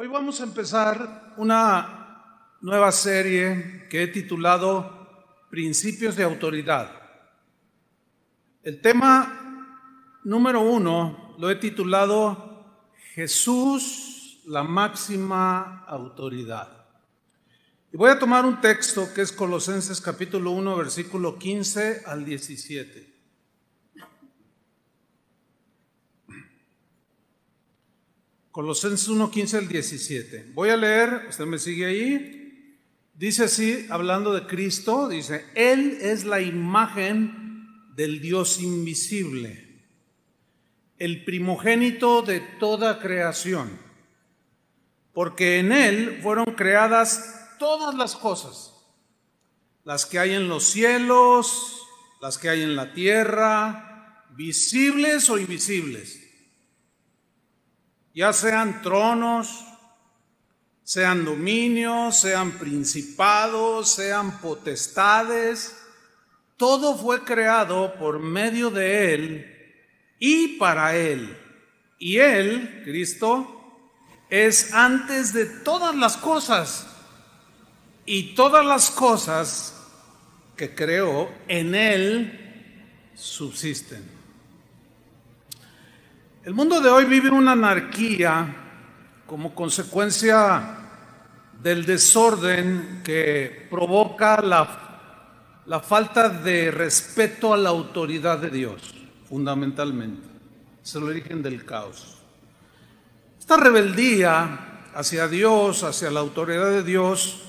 Hoy vamos a empezar una nueva serie que he titulado Principios de Autoridad. El tema número uno lo he titulado Jesús, la máxima autoridad. Y voy a tomar un texto que es Colosenses capítulo 1, versículo 15 al 17. Colosenses 1, 15 al 17. Voy a leer, usted me sigue ahí. Dice así, hablando de Cristo, dice, Él es la imagen del Dios invisible, el primogénito de toda creación, porque en Él fueron creadas todas las cosas, las que hay en los cielos, las que hay en la tierra, visibles o invisibles ya sean tronos, sean dominios, sean principados, sean potestades, todo fue creado por medio de Él y para Él. Y Él, Cristo, es antes de todas las cosas. Y todas las cosas que creó en Él subsisten. El mundo de hoy vive una anarquía como consecuencia del desorden que provoca la, falta de respeto a la autoridad de Dios, fundamentalmente. Es el origen del caos. Esta rebeldía hacia Dios, hacia la autoridad de Dios,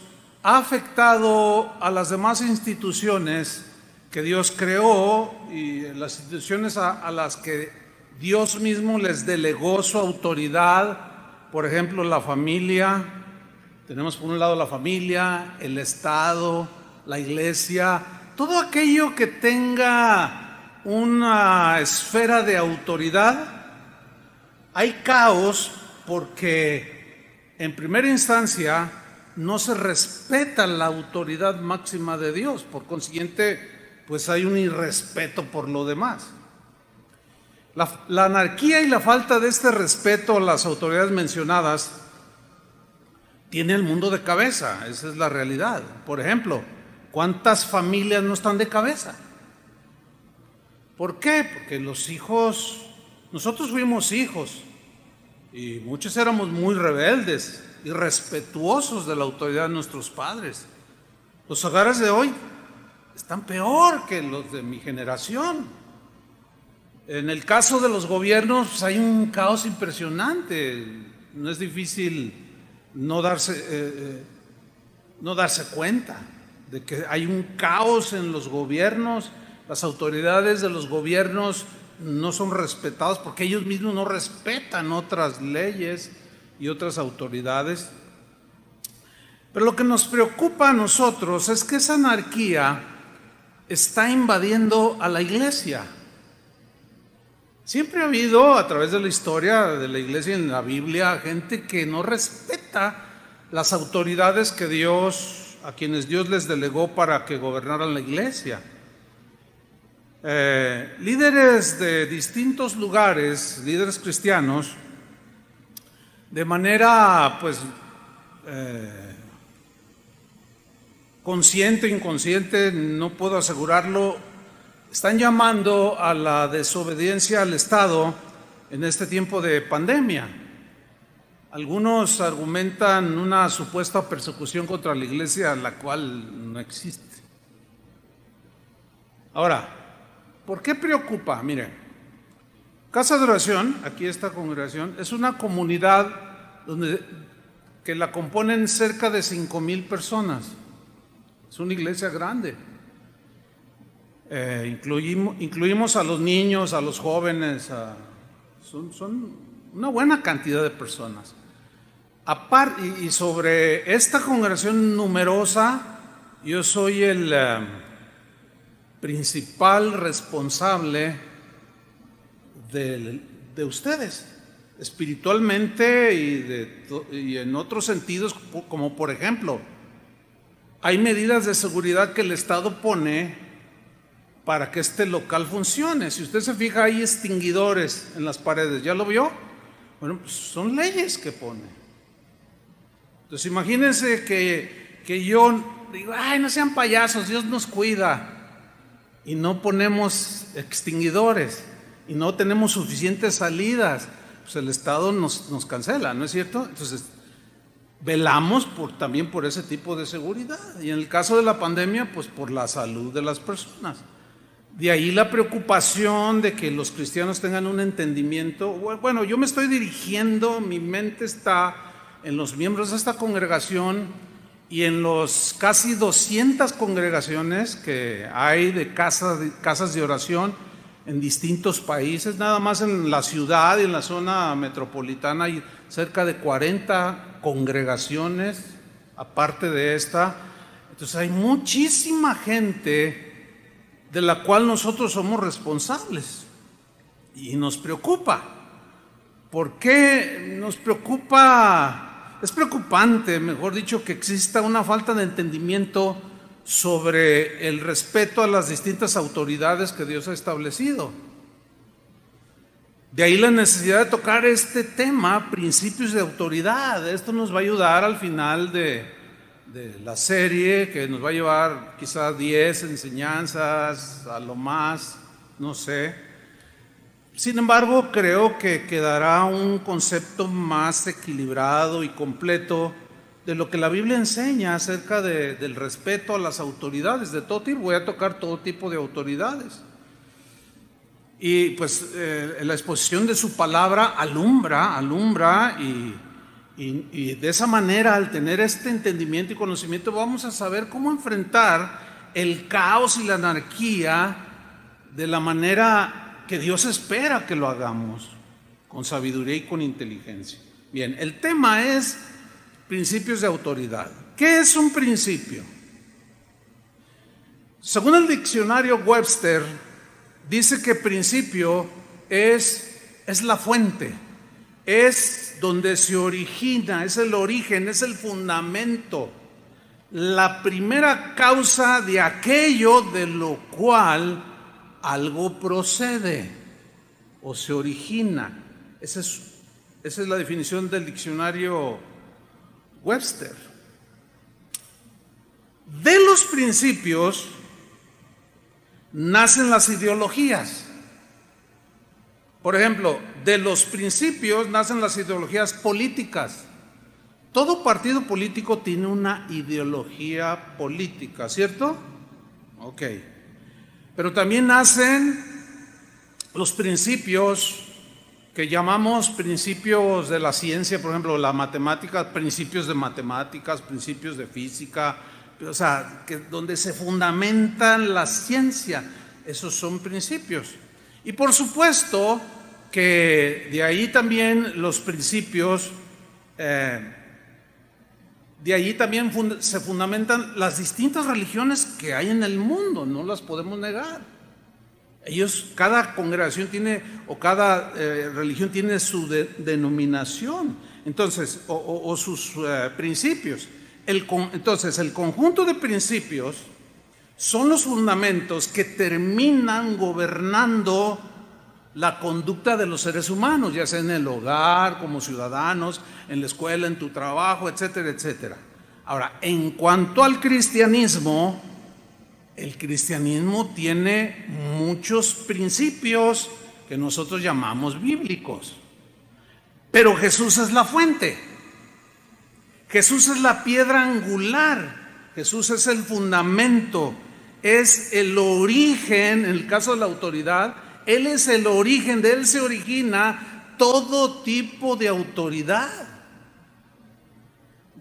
ha afectado a las demás instituciones que Dios creó y las instituciones a, a las que Dios mismo les delegó su autoridad, por ejemplo, la familia. Tenemos por un lado la familia, el Estado, la iglesia, todo aquello que tenga una esfera de autoridad. Hay caos porque en primera instancia no se respeta la autoridad máxima de Dios, por consiguiente, pues hay un irrespeto por lo demás. La, anarquía y la falta de este respeto a las autoridades mencionadas tiene el mundo de cabeza, esa es la realidad. Por ejemplo, ¿cuántas familias no están de cabeza? ¿Por qué? Porque los hijos, nosotros fuimos hijos y muchos éramos muy rebeldes y respetuosos de la autoridad de nuestros padres. Los hogares de hoy están peor que los de mi generación. En el caso de los gobiernos pues, hay un caos impresionante. No es difícil no darse, eh, eh, no darse cuenta de que hay un caos en los gobiernos. Las autoridades de los gobiernos no son respetadas porque ellos mismos no respetan otras leyes y otras autoridades. Pero lo que nos preocupa a nosotros es que esa anarquía está invadiendo a la iglesia. Siempre ha habido a través de la historia de la iglesia en la Biblia gente que no respeta las autoridades que Dios, a quienes Dios les delegó para que gobernaran la iglesia. Eh, líderes de distintos lugares, líderes cristianos, de manera pues eh, consciente inconsciente, no puedo asegurarlo, están llamando a la desobediencia al Estado en este tiempo de pandemia. Algunos argumentan una supuesta persecución contra la iglesia, la cual no existe. Ahora, ¿por qué preocupa? Mire, Casa de Oración, aquí esta congregación, es una comunidad donde, que la componen cerca de cinco mil personas. Es una iglesia grande. Eh, incluimos, incluimos, a los niños, a los jóvenes, son, son, una buena cantidad de personas. y sobre esta congregación numerosa, yo soy el eh, principal responsable de, de, ustedes, espiritualmente y, de, y en otros sentidos, como por ejemplo, hay medidas de seguridad que el Estado pone para que este local funcione. Si usted se fija, hay extinguidores en las paredes. ¿Ya lo vio? Bueno, pues son leyes que pone. Entonces imagínense que, que yo digo, ay, no sean payasos, Dios nos cuida. Y no ponemos extinguidores y no tenemos suficientes salidas, pues el Estado nos, nos cancela, ¿no es cierto? Entonces, velamos por, también por ese tipo de seguridad. Y en el caso de la pandemia, pues por la salud de las personas. De ahí la preocupación de que los cristianos tengan un entendimiento. Bueno, yo me estoy dirigiendo, mi mente está en los miembros de esta congregación y en los casi 200 congregaciones que hay de casas, de oración en distintos países, nada más en la ciudad y en la zona metropolitana hay cerca de 40 congregaciones, aparte de esta. Entonces hay muchísima gente de la cual nosotros somos responsables y nos preocupa. ¿Por qué nos preocupa? Es preocupante, mejor dicho, que exista una falta de entendimiento sobre el respeto a las distintas autoridades que Dios ha establecido. De ahí la necesidad de tocar este tema, principios de autoridad. Esto nos va a ayudar al final de, de la serie, que nos va a llevar quizás 10 enseñanzas, a lo más, no sé. Sin embargo, creo que quedará un concepto más equilibrado y completo de lo que la Biblia enseña acerca del respeto a las autoridades de todo tipo. Voy a tocar todo tipo de autoridades. Y pues eh, la exposición de su palabra alumbra, alumbra y, y, de esa manera al tener este entendimiento y conocimiento vamos a saber cómo enfrentar el caos y la anarquía de la manera que Dios espera que lo hagamos, con sabiduría y con inteligencia. Bien, el tema es Principios de autoridad. ¿Qué es un principio? Según el diccionario Webster, dice que principio es, es la fuente, es donde se origina, es el origen, es el fundamento, la primera causa de aquello de lo cual algo procede o se origina. Esa es, esa es la definición del diccionario Webster. De los principios nacen las ideologías. Por ejemplo, de los principios nacen las ideologías políticas. Todo partido político tiene una ideología política, ¿cierto? Ok. Pero también nacen los principios que llamamos principios de la ciencia, por ejemplo, la matemática, principios de matemáticas, principios de física, o sea, que donde se fundamentan la ciencia, esos son principios. Y por supuesto que de ahí también los principios, eh, de ahí también se fundamentan las distintas religiones que hay en el mundo, no las podemos negar. Ellos, cada congregación tiene, o cada eh, religión tiene su denominación, entonces, o, sus eh, principios. entonces, el conjunto de principios son los fundamentos que terminan gobernando la conducta de los seres humanos, ya sea en el hogar, como ciudadanos, en la escuela, en tu trabajo, etcétera, etcétera. Ahora, en cuanto al cristianismo, el cristianismo tiene muchos principios que nosotros llamamos bíblicos. Pero Jesús es la fuente. Jesús es la piedra angular. Jesús es el fundamento. Es el origen, en el caso de la autoridad, Él es el origen, de Él se origina todo tipo de autoridad.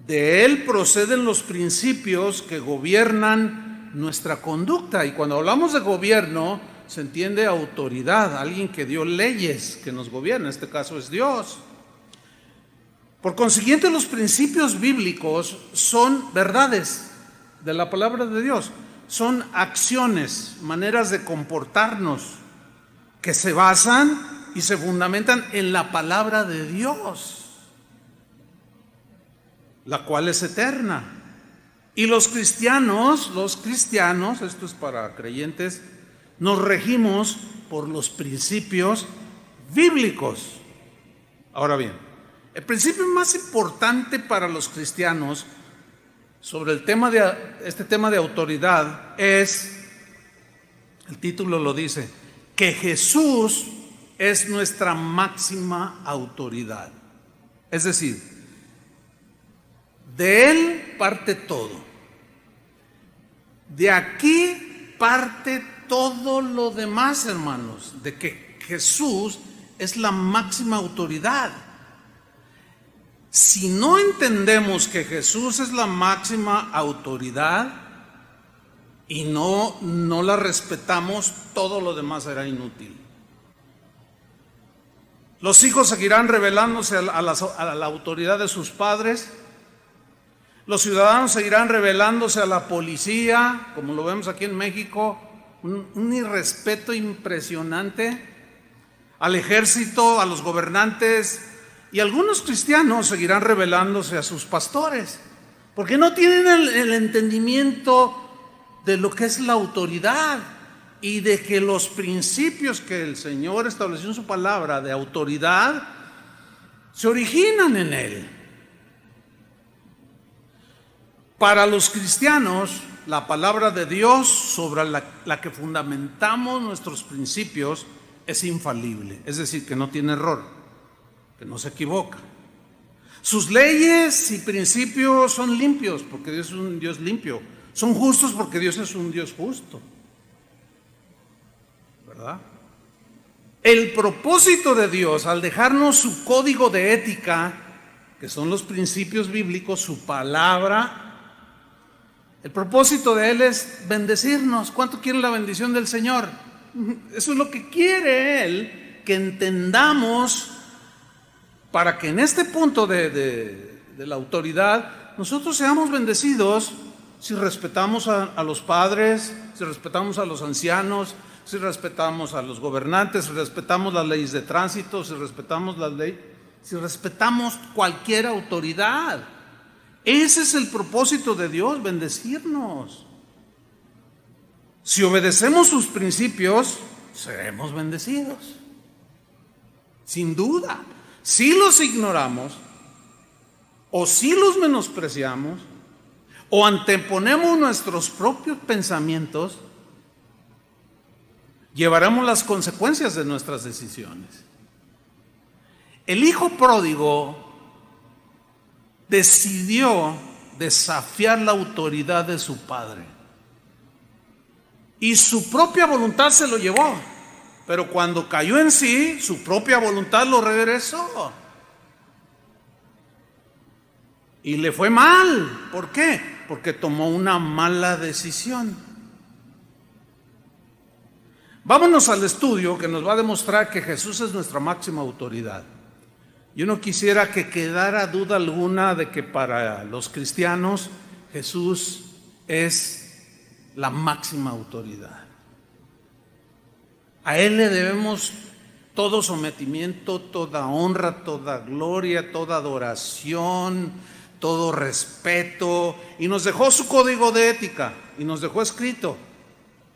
De Él proceden los principios que gobiernan nuestra conducta. Y cuando hablamos de gobierno, se entiende autoridad, alguien que dio leyes que nos gobierna, en este caso es Dios. Por consiguiente, los principios bíblicos son verdades de la palabra de Dios, son acciones, maneras de comportarnos que se basan y se fundamentan en la palabra de Dios, la cual es eterna. Y los cristianos, los cristianos, esto es para creyentes, nos regimos por los principios bíblicos. Ahora bien, El principio más importante para los cristianos sobre el tema de este tema de autoridad es el título lo dice, que Jesús es nuestra máxima autoridad. Es decir, de él parte todo. De aquí parte todo lo demás, hermanos, de que Jesús es la máxima autoridad. Si no entendemos que Jesús es la máxima autoridad y no, no la respetamos, todo lo demás será inútil. Los hijos seguirán revelándose a la, autoridad de sus padres. Los ciudadanos seguirán revelándose a la policía, como lo vemos aquí en México, un, irrespeto impresionante al ejército, a los gobernantes, y algunos cristianos seguirán revelándose a sus pastores, porque no tienen el, entendimiento de lo que es la autoridad y de que los principios que el Señor estableció en su palabra de autoridad se originan en Él. Para los cristianos, la palabra de Dios sobre la, que fundamentamos nuestros principios es infalible, es decir, que no tiene error, que no se equivoca. Sus leyes y principios son limpios porque Dios es un Dios limpio, son justos porque Dios es un Dios justo. ¿Verdad? El propósito de Dios al dejarnos su código de ética, que son los principios bíblicos, su palabra, el propósito de Él es bendecirnos. ¿Cuánto quiere la bendición del Señor? Eso es lo que quiere Él, que entendamos para que en este punto de, la autoridad nosotros seamos bendecidos si respetamos a, los padres, si respetamos a los ancianos, si respetamos a los gobernantes, si respetamos las leyes de tránsito, si respetamos las leyes, si respetamos cualquier autoridad. Ese es el propósito de Dios, bendecirnos. Si obedecemos sus principios, seremos bendecidos. Sin duda. Si los ignoramos, o si los menospreciamos, o anteponemos nuestros propios pensamientos, llevaremos las consecuencias de nuestras decisiones. El hijo pródigo decidió desafiar la autoridad de su padre. Y su propia voluntad se lo llevó. Pero cuando cayó en sí, su propia voluntad lo regresó. Y le fue mal. ¿Por qué? Porque tomó una mala decisión. Vámonos al estudio que nos va a demostrar que Jesús es nuestra máxima autoridad. Yo no quisiera que quedara duda alguna de que para los cristianos Jesús es la máxima autoridad. A Él le debemos todo sometimiento, toda honra, toda gloria, toda adoración, todo respeto. Y nos dejó su código de ética y nos dejó escrito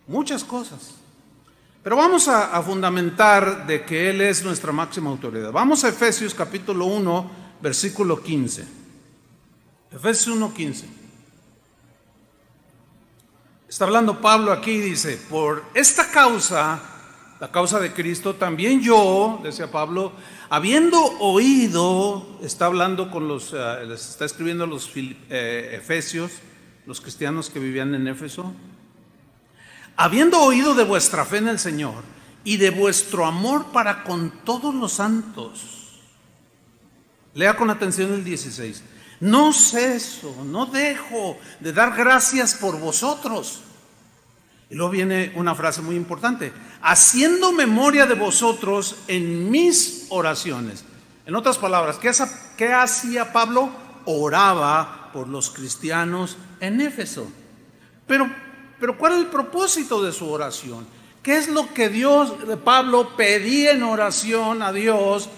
muchas cosas. Pero vamos a, fundamentar de que Él es nuestra máxima autoridad. Vamos a Efesios capítulo 1, versículo 15. Efesios 1, 15. Está hablando Pablo aquí, dice, por esta causa, la causa de Cristo, también yo, decía Pablo, habiendo oído, está hablando con los, eh, les está escribiendo a los eh, Efesios, los cristianos que vivían en Éfeso, habiendo oído de vuestra fe en el Señor y de vuestro amor para con todos los santos. Lea con atención el 16. No ceso, no dejo de dar gracias por vosotros. Y luego viene una frase muy importante, haciendo memoria de vosotros en mis oraciones. En otras palabras, ¿qué, hacía Pablo? Oraba por los cristianos en Éfeso. Pero pero ¿cuál es el propósito de su oración? ¿Qué es lo que Dios, Pablo pedía en oración a Dios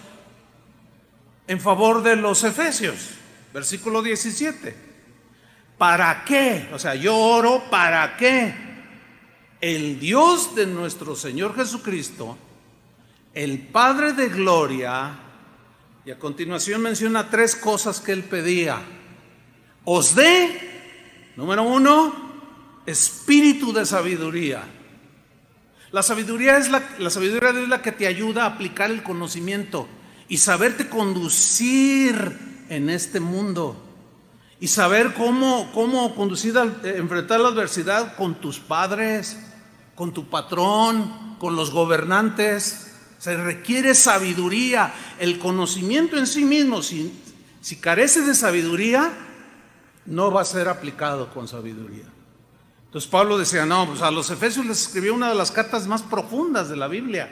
en favor de los efesios? Versículo 17. ¿Para qué? O sea, yo oro para qué. El Dios de nuestro Señor Jesucristo, el Padre de gloria, Y a continuación menciona tres cosas que él pedía. Os dé, número uno, espíritu de sabiduría. La sabiduría es la, la sabiduría la que te ayuda a aplicar el conocimiento y saberte conducir en este mundo y saber cómo, cómo conducir, enfrentar la adversidad con tus padres, con tu patrón, con los gobernantes. Se requiere sabiduría. El conocimiento en sí mismo, si, si carece de sabiduría, no va a ser aplicado con sabiduría. Entonces Pablo decía, no, pues a los Efesios les escribió una de las cartas más profundas de la Biblia.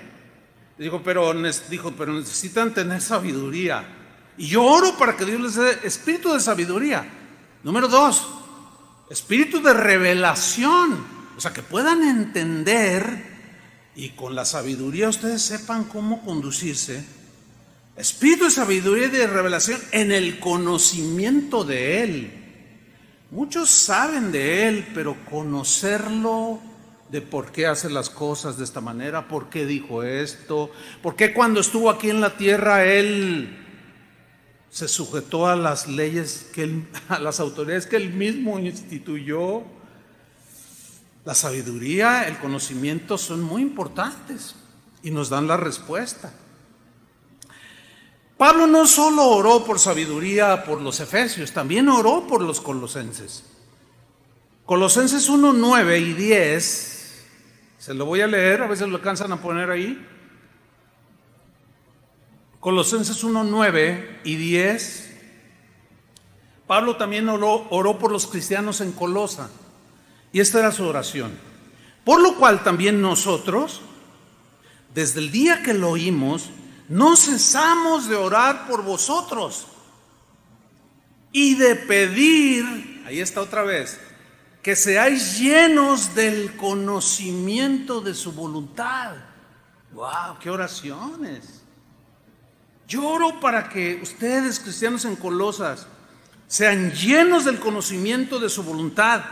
Dijo, pero, dijo, pero necesitan tener sabiduría. Y yo oro para que Dios les dé espíritu de sabiduría. Número dos, espíritu de revelación. O sea, que puedan entender y con la sabiduría ustedes sepan cómo conducirse. Espíritu de sabiduría y de revelación en el conocimiento de Él. Muchos saben de Él, pero conocerlo de por qué hace las cosas de esta manera, por qué dijo esto, por qué cuando estuvo aquí en la tierra Él se sujetó a las leyes, que a las autoridades que Él mismo instituyó. La sabiduría, el conocimiento son muy importantes y nos dan la respuesta. Pablo no solo oró por sabiduría por los efesios, también oró por los colosenses. Colosenses 1, 9 y 10, se lo voy a leer, a veces lo alcanzan a poner ahí. Colosenses 1, 9 y 10. Pablo también oró, oró por los cristianos en Colosa. Y esta era su oración. Por lo cual también nosotros, desde el día que lo oímos, no cesamos de orar por vosotros y de pedir, ahí está otra vez, que seáis llenos del conocimiento de su voluntad. ¡Wow! ¡Qué oraciones! Yo oro para que ustedes, cristianos en Colosas, sean llenos del conocimiento de su voluntad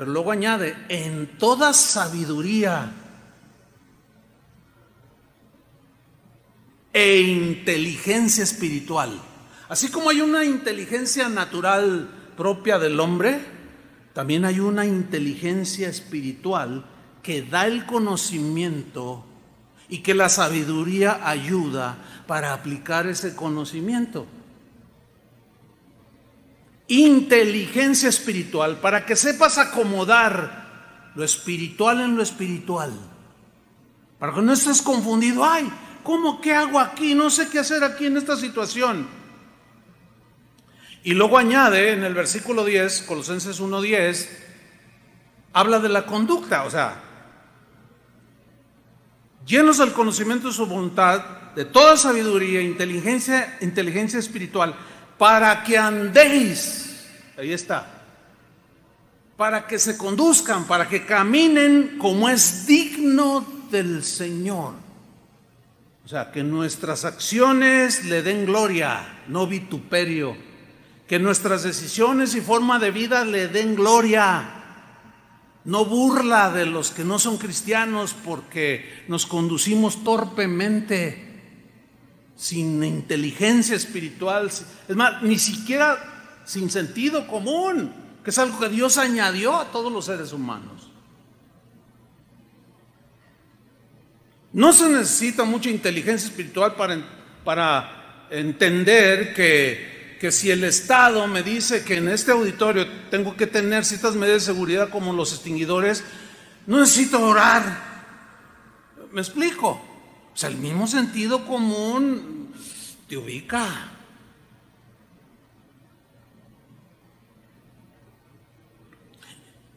pero luego añade, en toda sabiduría e inteligencia espiritual. Así como hay una inteligencia natural propia del hombre, también hay una inteligencia espiritual que da el conocimiento y que la sabiduría ayuda para aplicar ese conocimiento inteligencia espiritual para que sepas acomodar lo espiritual en lo espiritual. Para que no estés confundido, ay, ¿cómo qué hago aquí? No sé qué hacer aquí en esta situación. Y luego añade en el versículo 10, Colosenses 1:10, habla de la conducta, o sea, llenos del conocimiento de su voluntad, de toda sabiduría, inteligencia, inteligencia espiritual, para que andéis, ahí está, para que se conduzcan, para que caminen como es digno del Señor. O sea, que nuestras acciones le den gloria, no vituperio. Que nuestras decisiones y forma de vida le den gloria, no burla de los que no son cristianos porque nos conducimos torpemente sin inteligencia espiritual, es más, ni siquiera sin sentido común, que es algo que Dios añadió a todos los seres humanos. No se necesita mucha inteligencia espiritual para, para entender que, que si el Estado me dice que en este auditorio tengo que tener ciertas medidas de seguridad como los extinguidores, no necesito orar. ¿Me explico? Sea, el mismo sentido común te ubica.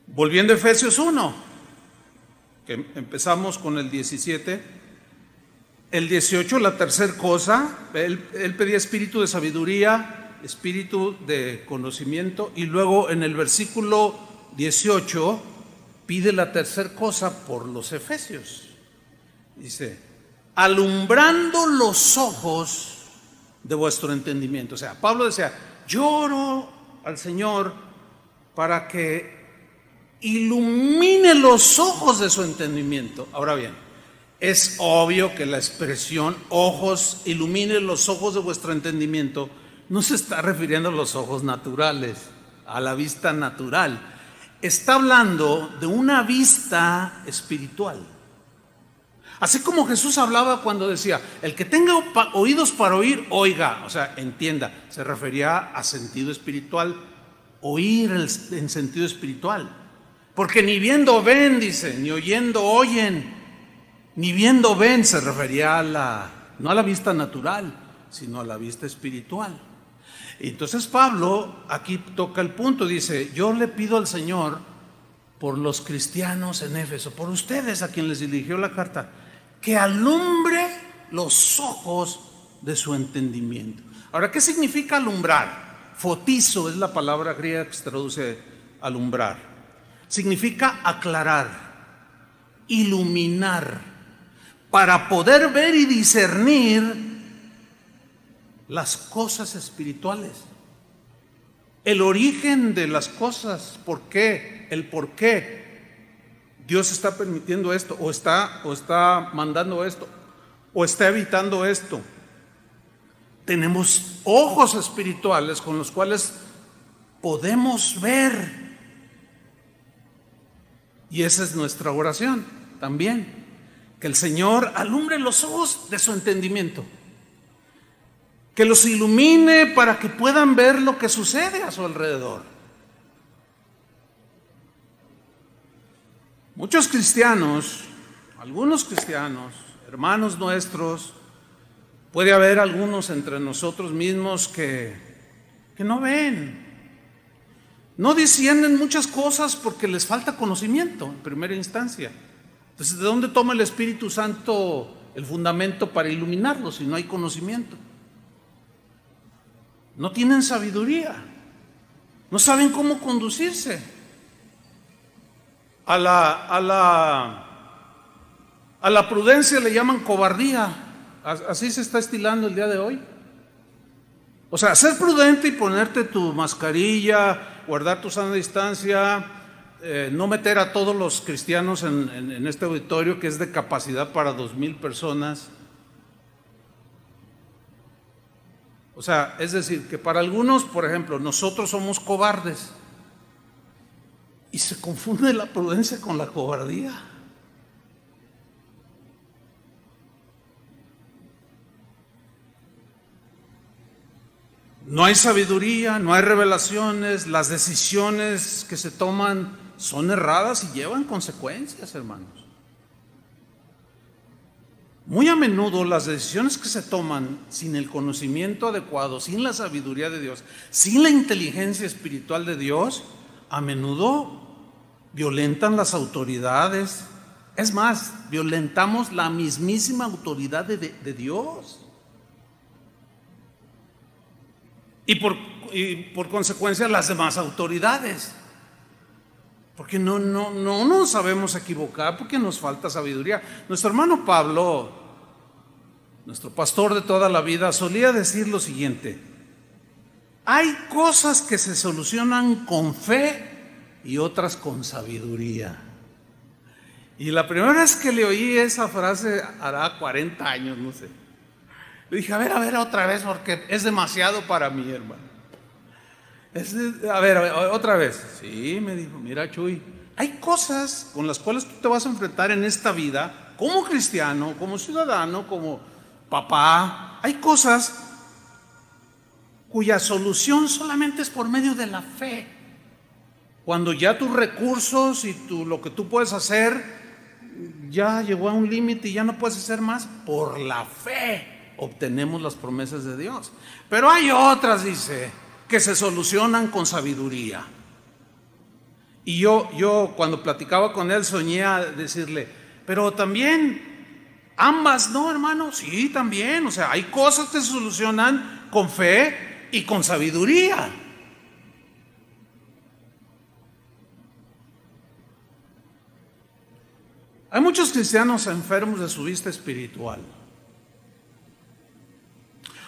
Volviendo a Efesios 1, que empezamos con el 17. El 18, la tercera cosa, él, él, pedía espíritu de sabiduría, espíritu de conocimiento, y luego en el versículo 18 pide la tercera cosa por los efesios. Dice, alumbrando los ojos de vuestro entendimiento. O sea, Pablo decía, lloro al Señor para que ilumine los ojos de su entendimiento. Ahora bien, es obvio que la expresión ojos, ilumine los ojos de vuestro entendimiento, no se está refiriendo a los ojos naturales, a la vista natural. Está hablando de una vista espiritual. Así como Jesús hablaba cuando decía, el que tenga oídos para oír, oiga, o sea, entienda, se refería a sentido espiritual, oír en sentido espiritual. Porque ni viendo ven, dice, ni oyendo oyen. Ni viendo ven se refería a la, no a la vista natural, sino a la vista espiritual. Entonces Pablo aquí toca el punto, dice, yo le pido al Señor por los cristianos en Éfeso, por ustedes a quien les dirigió la carta, que alumbre los ojos de su entendimiento. Ahora, ¿qué significa alumbrar? Fotizo es la palabra griega que se traduce alumbrar. Significa aclarar, iluminar para poder ver y discernir las cosas espirituales. El origen de las cosas, por qué, el por qué Dios está permitiendo esto, o está, o está mandando esto, o está evitando esto. Tenemos ojos espirituales con los cuales podemos ver. Y esa es nuestra oración también. Que el Señor alumbre los ojos de su entendimiento. Que los ilumine para que puedan ver lo que sucede a su alrededor. Muchos cristianos, algunos cristianos, hermanos nuestros, puede haber algunos entre nosotros mismos que, que no ven, no disciernen muchas cosas porque les falta conocimiento en primera instancia. Entonces, ¿de dónde toma el Espíritu Santo el fundamento para iluminarlo si no hay conocimiento? No tienen sabiduría, no saben cómo conducirse. A la, a la, a la prudencia le llaman cobardía, así se está estilando el día de hoy. O sea, ser prudente y ponerte tu mascarilla, guardar tu sana distancia, eh, no meter a todos los cristianos en, este auditorio que es de capacidad para dos mil personas. O sea, es decir, que para algunos, por ejemplo, nosotros somos cobardes y se confunde la prudencia con la cobardía. No hay sabiduría, no hay revelaciones, las decisiones que se toman son erradas y llevan consecuencias, hermanos. Muy a menudo las decisiones que se toman sin el conocimiento adecuado, sin la sabiduría de Dios, sin la inteligencia espiritual de Dios, a menudo violentan las autoridades. Es más, violentamos la mismísima autoridad de, Dios. Y por, consecuencia las demás autoridades. Porque no, no, no nos sabemos equivocar, porque nos falta sabiduría. Nuestro hermano Pablo, nuestro pastor de toda la vida, solía decir lo siguiente, hay cosas que se solucionan con fe y otras con sabiduría. Y la primera vez que le oí esa frase, hará 40 años, no sé. Le dije, a ver, a ver, otra vez, porque es demasiado para mí, hermano a, ver, otra vez. Sí, me dijo, mira Chuy, hay cosas con las cuales tú te vas a enfrentar en esta vida, como cristiano, como ciudadano, como papá. Hay cosas cuya solución solamente es por medio de la fe. Cuando ya tus recursos y lo que tú puedes hacer ya llegó a un límite y ya no puedes hacer más, por la fe obtenemos las promesas de Dios. Pero hay otras, dice, que se solucionan con sabiduría. Y yo, yo cuando platicaba con él soñé a decirle, pero también ambas, ¿no, hermano? Sí, también. O sea, hay cosas que se solucionan con fe y con sabiduría. Hay muchos cristianos enfermos de su vista espiritual.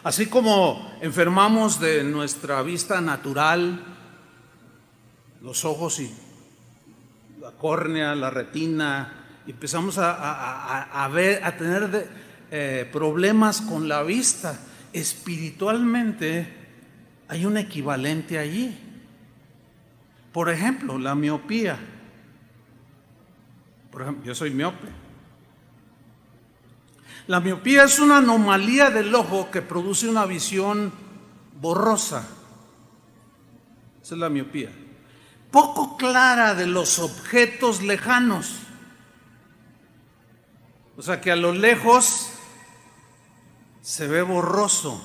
Así como enfermamos de nuestra vista natural, los ojos y la córnea, la retina, empezamos a, ver, a tener eh, problemas con la vista. Espiritualmente hay un equivalente allí. Por ejemplo, la miopía. Por ejemplo, yo soy miope. La miopía es una anomalía del ojo que produce una visión borrosa. Esa es la miopía. Poco clara de los objetos lejanos. O sea que a lo lejos se ve borroso.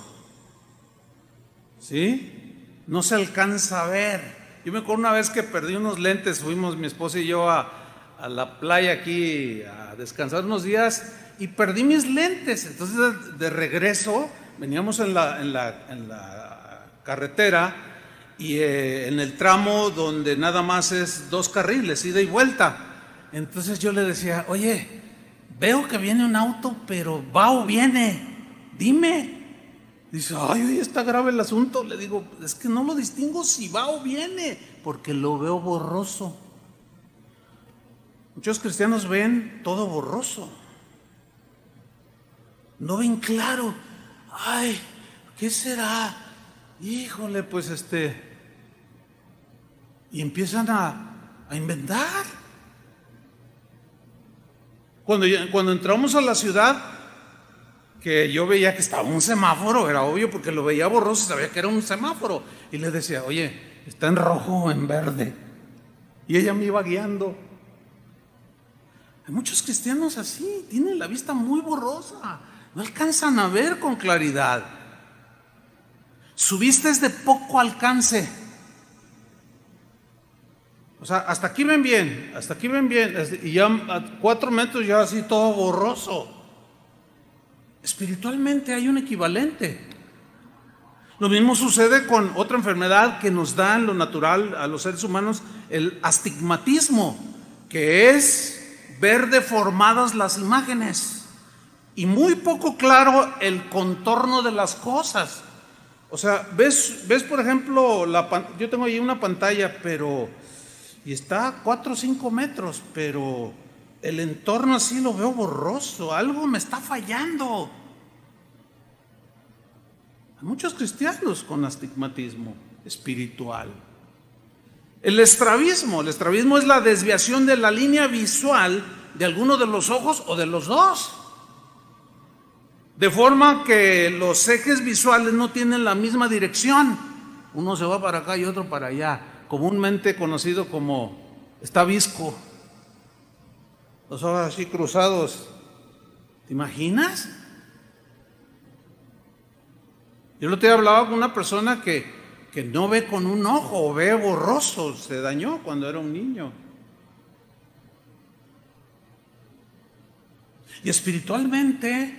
¿Sí? No se alcanza a ver. Yo me acuerdo una vez que perdí unos lentes, fuimos mi esposa y yo a, la playa aquí a descansar unos días y perdí mis lentes. Entonces de, regreso veníamos en la, en la, carretera y eh, en el tramo donde nada más es dos carriles, ida y vuelta. Entonces yo le decía, oye, veo que viene un auto, pero va o viene, dime. Dice, ay, hoy está grave el asunto. Le digo, es que no lo distingo si va o viene, porque lo veo borroso. Muchos cristianos ven todo borroso. No ven claro. Ay, ¿qué será? Híjole, pues este. Y empiezan a, a inventar. Cuando, cuando entramos a la ciudad, que yo veía que estaba un semáforo, era obvio porque lo veía borroso, sabía que era un semáforo. Y le decía, oye, está en rojo o en verde. Y ella me iba guiando. Muchos cristianos así, tienen la vista muy borrosa, no alcanzan a ver con claridad. Su vista es de poco alcance. O sea, hasta aquí ven bien, hasta aquí ven bien, y ya a cuatro metros ya así todo borroso. Espiritualmente hay un equivalente. Lo mismo sucede con otra enfermedad que nos da en lo natural a los seres humanos, el astigmatismo, que es ver deformadas las imágenes y muy poco claro el contorno de las cosas. O sea, ves, ves por ejemplo, la, yo tengo ahí una pantalla, pero y está a 4 o 5 metros, pero el entorno así lo veo borroso, algo me está fallando. Hay muchos cristianos con astigmatismo espiritual. El estrabismo, el estrabismo es la desviación de la línea visual de alguno de los ojos o de los dos. De forma que los ejes visuales no tienen la misma dirección. Uno se va para acá y otro para allá comúnmente conocido como está visco, los ojos así cruzados. ¿Te imaginas? Yo lo te hablaba con una persona que, que no ve con un ojo, ve borroso, se dañó cuando era un niño. Y espiritualmente,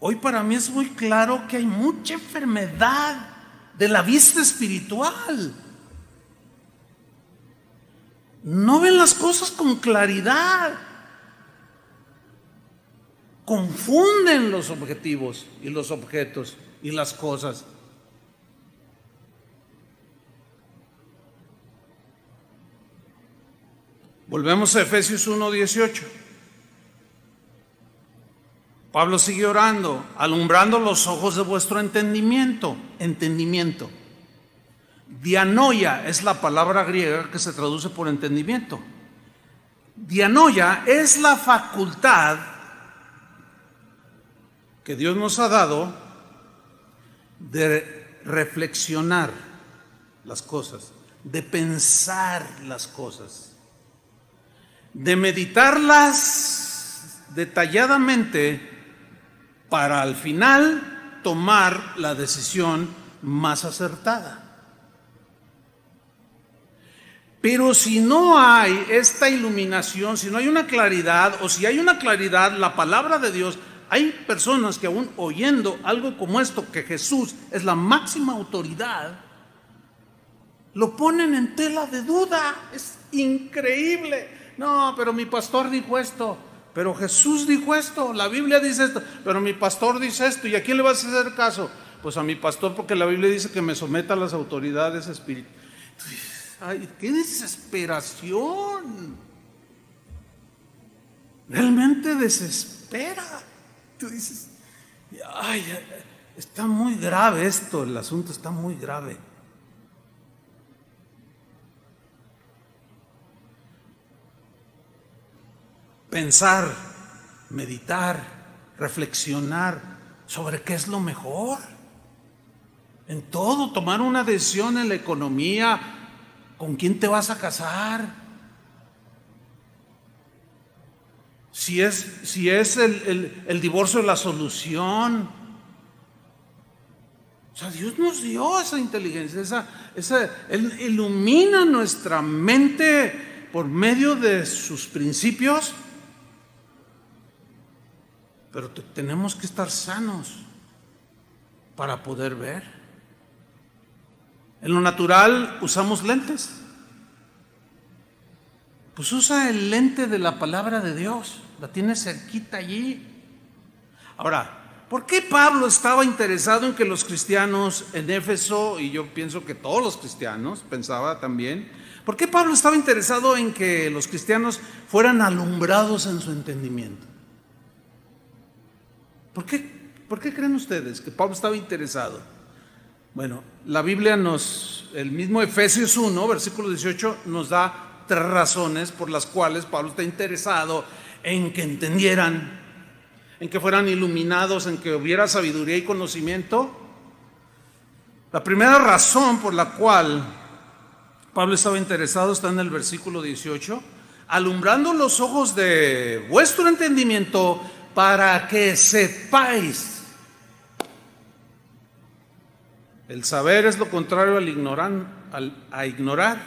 hoy para mí es muy claro que hay mucha enfermedad de la vista espiritual. No ven las cosas con claridad. Confunden los objetivos y los objetos y las cosas. Volvemos a Efesios 1:18. Pablo sigue orando, alumbrando los ojos de vuestro entendimiento, entendimiento. Dianoia es la palabra griega que se traduce por entendimiento. Dianoia es la facultad que Dios nos ha dado de reflexionar las cosas, de pensar las cosas, de meditarlas detalladamente para al final tomar la decisión más acertada. Pero si no hay esta iluminación, si no hay una claridad, o si hay una claridad, la palabra de Dios, hay personas que aún oyendo algo como esto, que Jesús es la máxima autoridad, lo ponen en tela de duda. Es increíble. No, pero mi pastor dijo esto. Pero Jesús dijo esto, la Biblia dice esto, pero mi pastor dice esto, ¿y a quién le vas a hacer caso? Pues a mi pastor porque la Biblia dice que me someta a las autoridades espirituales. ¡Ay, qué desesperación! realmente desespera. Tú dices, ay, está muy grave esto, el asunto está muy grave. Pensar, meditar, reflexionar sobre qué es lo mejor. En todo, tomar una decisión en la economía, con quién te vas a casar, si es, si es el, divorcio la solución. O sea, Dios nos dio esa inteligencia, esa, esa, Él ilumina nuestra mente por medio de sus principios, pero tenemos que estar sanos para poder ver. En lo natural usamos lentes. Pues usa el lente de la palabra de Dios la tiene cerquita allí. Ahora, ¿por qué Pablo estaba interesado en que los cristianos en Éfeso, y yo pienso que todos los cristianos, pensaba también, ¿por qué Pablo estaba interesado en que los cristianos fueran alumbrados en su entendimiento? ¿Por qué, ¿Por qué creen ustedes que Pablo estaba interesado? Bueno, la Biblia nos, el mismo Efesios 1, versículo 18, nos da tres razones por las cuales Pablo está interesado en que entendieran, en que fueran iluminados, en que hubiera sabiduría y conocimiento. La primera razón por la cual Pablo estaba interesado está en el versículo 18, alumbrando los ojos de vuestro entendimiento para que sepáis. El saber es lo contrario al a ignorar.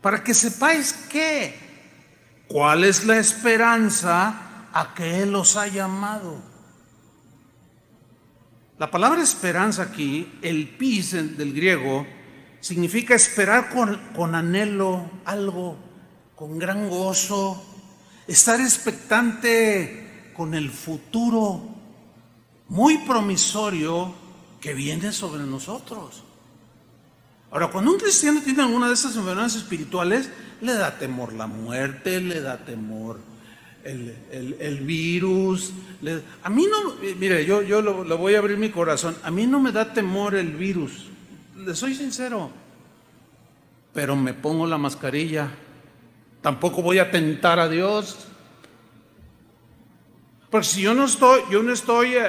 Para que sepáis que ¿Cuál es la esperanza a que Él los ha llamado? La palabra esperanza aquí, el pis del griego, significa esperar con anhelo algo, con gran gozo, estar expectante con el futuro muy promisorio que viene sobre nosotros. Ahora, cuando un cristiano tiene alguna de esas enfermedades espirituales, le da temor la muerte, le da temor el, virus. a mí no, mire, yo, yo lo, voy a abrir mi corazón, a mí no me da temor el virus, le soy sincero, pero me pongo la mascarilla, tampoco voy a tentar a Dios. Porque si yo no estoy, yo no estoy eh,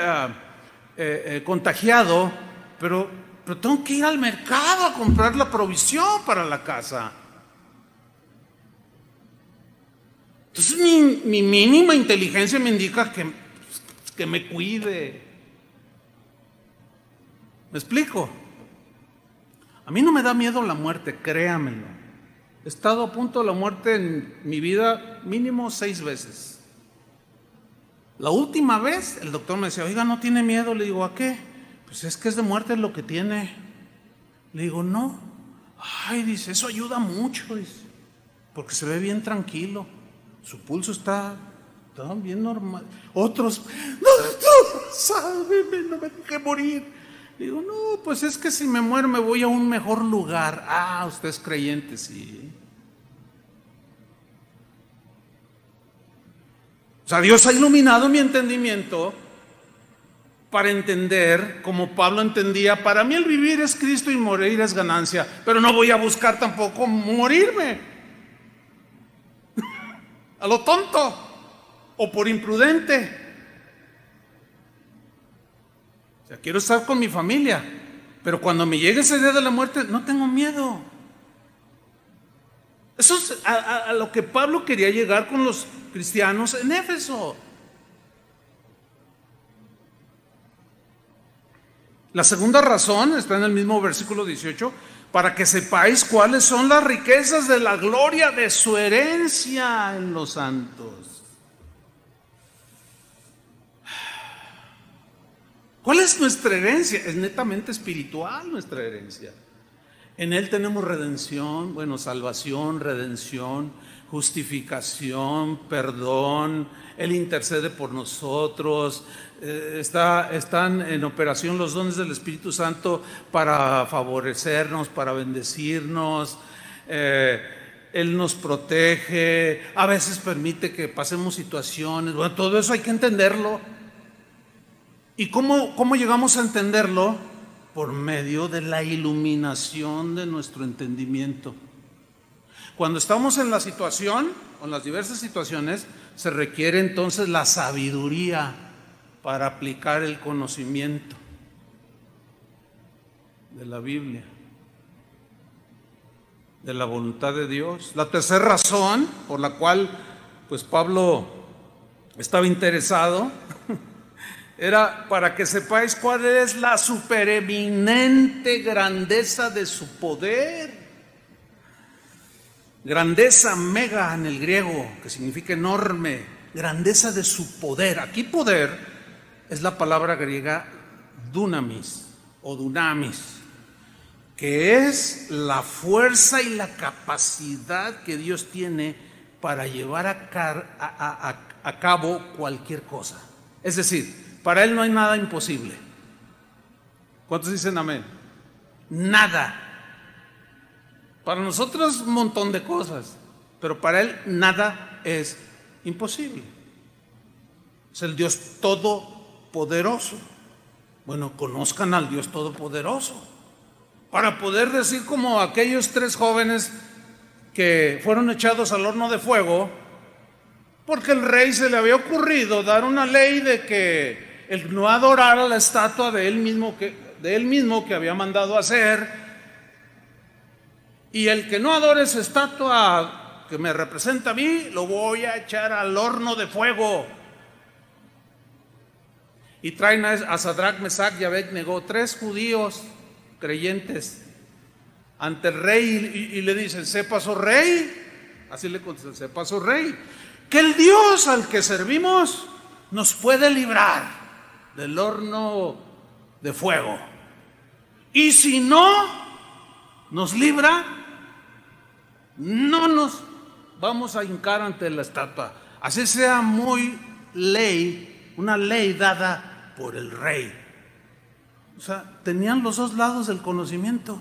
eh, eh, contagiado, pero, pero tengo que ir al mercado a comprar la provisión para la casa. Entonces mi, mínima inteligencia me indica que, que me cuide. ¿Me explico? A mí no me da miedo la muerte, créamelo. He estado a punto de la muerte en mi vida mínimo seis veces. La última vez el doctor me decía, oiga, ¿no tiene miedo? Le digo, ¿a qué? Pues es que es de muerte lo que tiene. Le digo, no. Ay, dice, eso ayuda mucho, dice, porque se ve bien tranquilo su pulso está, bien normal. Otros, no, sálveme, no me deje morir. Digo, no, pues es que si me muero me voy a un mejor lugar. Ah, usted es creyente, sí. O sea, Dios ha iluminado mi entendimiento para entender, como Pablo entendía, para mí el vivir es Cristo y morir es ganancia, pero no voy a buscar tampoco morirme a lo tonto o por imprudente. O sea, quiero estar con mi familia, pero cuando me llegue ese día de la muerte, no tengo miedo. Eso es a, a lo que Pablo quería llegar con los cristianos en Éfeso. La segunda razón está en el mismo versículo 18 para que sepáis cuáles son las riquezas de la gloria de su herencia en los santos. ¿Cuál es nuestra herencia? Es netamente espiritual nuestra herencia. En Él tenemos redención, bueno, salvación, redención, justificación, perdón, Él intercede por nosotros, eh, está, están en operación los dones del Espíritu Santo para favorecernos, para bendecirnos. Eh, Él nos protege, a veces permite que pasemos situaciones, bueno, todo eso hay que entenderlo. ¿Y cómo, cómo llegamos a entenderlo? Por medio de la iluminación de nuestro entendimiento. Cuando estamos en la situación, o en las diversas situaciones, se requiere entonces la sabiduría para aplicar el conocimiento de la Biblia, de la voluntad de Dios. La tercera razón por la cual pues Pablo estaba interesado era para que sepáis cuál es la supereminente grandeza de su poder. Grandeza mega en el griego, que significa enorme, grandeza de su poder. Aquí poder es la palabra griega dunamis o dunamis, que es la fuerza y la capacidad que Dios tiene para llevar a, cabo cualquier cosa. Es decir, para Él no hay nada imposible. ¿Cuántos dicen amén? Nada para nosotros un montón de cosas, pero para Él nada es imposible. Es el Dios todopoderoso. Bueno, conozcan al Dios todopoderoso. Para poder decir como aquellos tres jóvenes que fueron echados al horno de fuego, porque el rey se le había ocurrido dar una ley de que el no adorara la estatua de él mismo que, de él mismo que había mandado hacer, y el que no adore esa estatua que me representa a mí, lo voy a echar al horno de fuego. Y traen a Sadrach, Mesach y Abednego, tres judíos creyentes, ante el rey y, le dicen, sepa su rey. Así le contestan, sepa su rey. Que el Dios al que servimos nos puede librar del horno de fuego. Y si no nos libra, no nos vamos a hincar ante la estatua. Así sea muy ley, una ley dada por el rey. O sea, tenían los dos lados del conocimiento.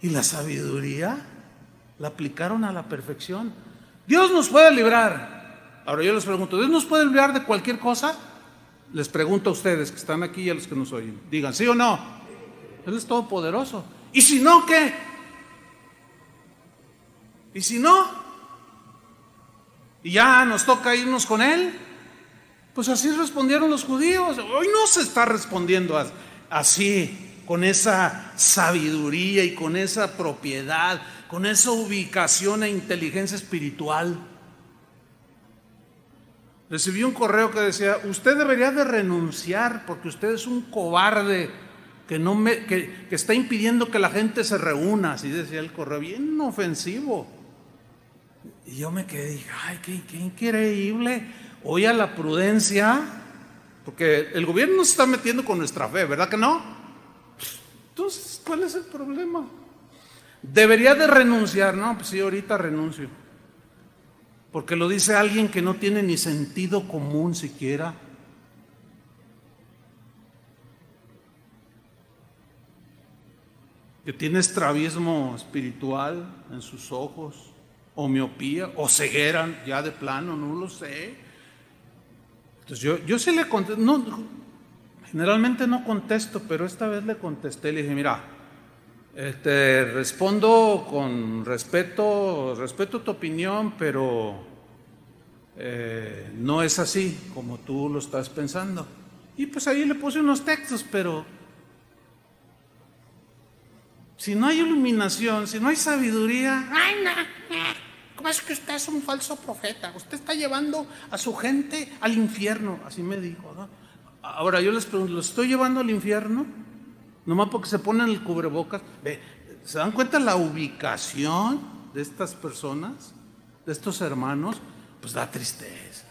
Y la sabiduría la aplicaron a la perfección. Dios nos puede librar. Ahora yo les pregunto, ¿Dios nos puede librar de cualquier cosa? Les pregunto a ustedes que están aquí y a los que nos oyen. Digan, ¿sí o no? Él es todopoderoso. ¿Y si no, qué? Y si no, y ya nos toca irnos con él, pues así respondieron los judíos. Hoy no se está respondiendo así, con esa sabiduría y con esa propiedad, con esa ubicación e inteligencia espiritual. Recibí un correo que decía, usted debería de renunciar porque usted es un cobarde que, no me, que, que está impidiendo que la gente se reúna, así decía el correo, bien ofensivo. Y yo me quedé, dije, ay, qué, increíble. Hoy a la prudencia, porque el gobierno se está metiendo con nuestra fe, ¿verdad que no? Entonces, ¿cuál es el problema? Debería de renunciar, no, pues sí, ahorita renuncio. Porque lo dice alguien que no tiene ni sentido común siquiera. Que tiene estrabismo espiritual en sus ojos o miopía, o ceguera ya de plano, no lo sé. Entonces yo, yo sí le contesté, no, generalmente no contesto, pero esta vez le contesté, le dije, mira, este, respondo con respeto, respeto tu opinión, pero eh, no es así como tú lo estás pensando. Y pues ahí le puse unos textos, pero si no hay iluminación, si no hay sabiduría, ay, no, ¿cómo es que usted es un falso profeta? Usted está llevando a su gente al infierno, así me dijo. Ahora yo les pregunto, ¿lo estoy llevando al infierno? Nomás porque se ponen el cubrebocas. ¿Se dan cuenta la ubicación de estas personas, de estos hermanos? Pues da tristeza.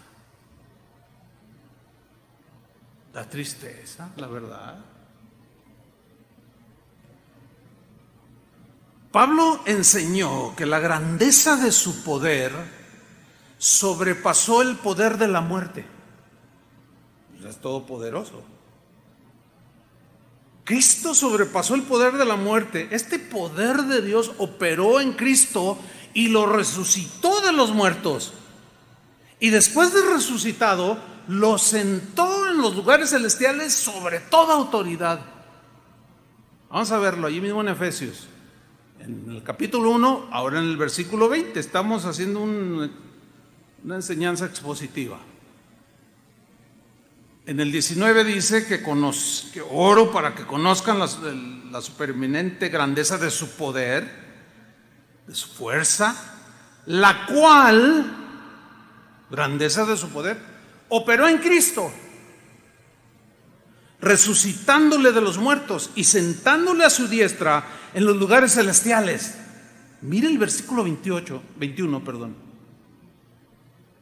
Da tristeza, la verdad. Pablo enseñó que la grandeza de su poder sobrepasó el poder de la muerte. Es todopoderoso. Cristo sobrepasó el poder de la muerte. Este poder de Dios operó en Cristo y lo resucitó de los muertos. Y después de resucitado, lo sentó en los lugares celestiales sobre toda autoridad. Vamos a verlo allí mismo en Efesios. En el capítulo 1, ahora en el versículo 20, estamos haciendo una enseñanza expositiva. En el 19 dice que, que oro para que conozcan la, la supereminente grandeza de su poder, de su fuerza, la cual, grandeza de su poder, operó en Cristo, resucitándole de los muertos y sentándole a su diestra en los lugares celestiales. Mire el versículo 28, 21, perdón.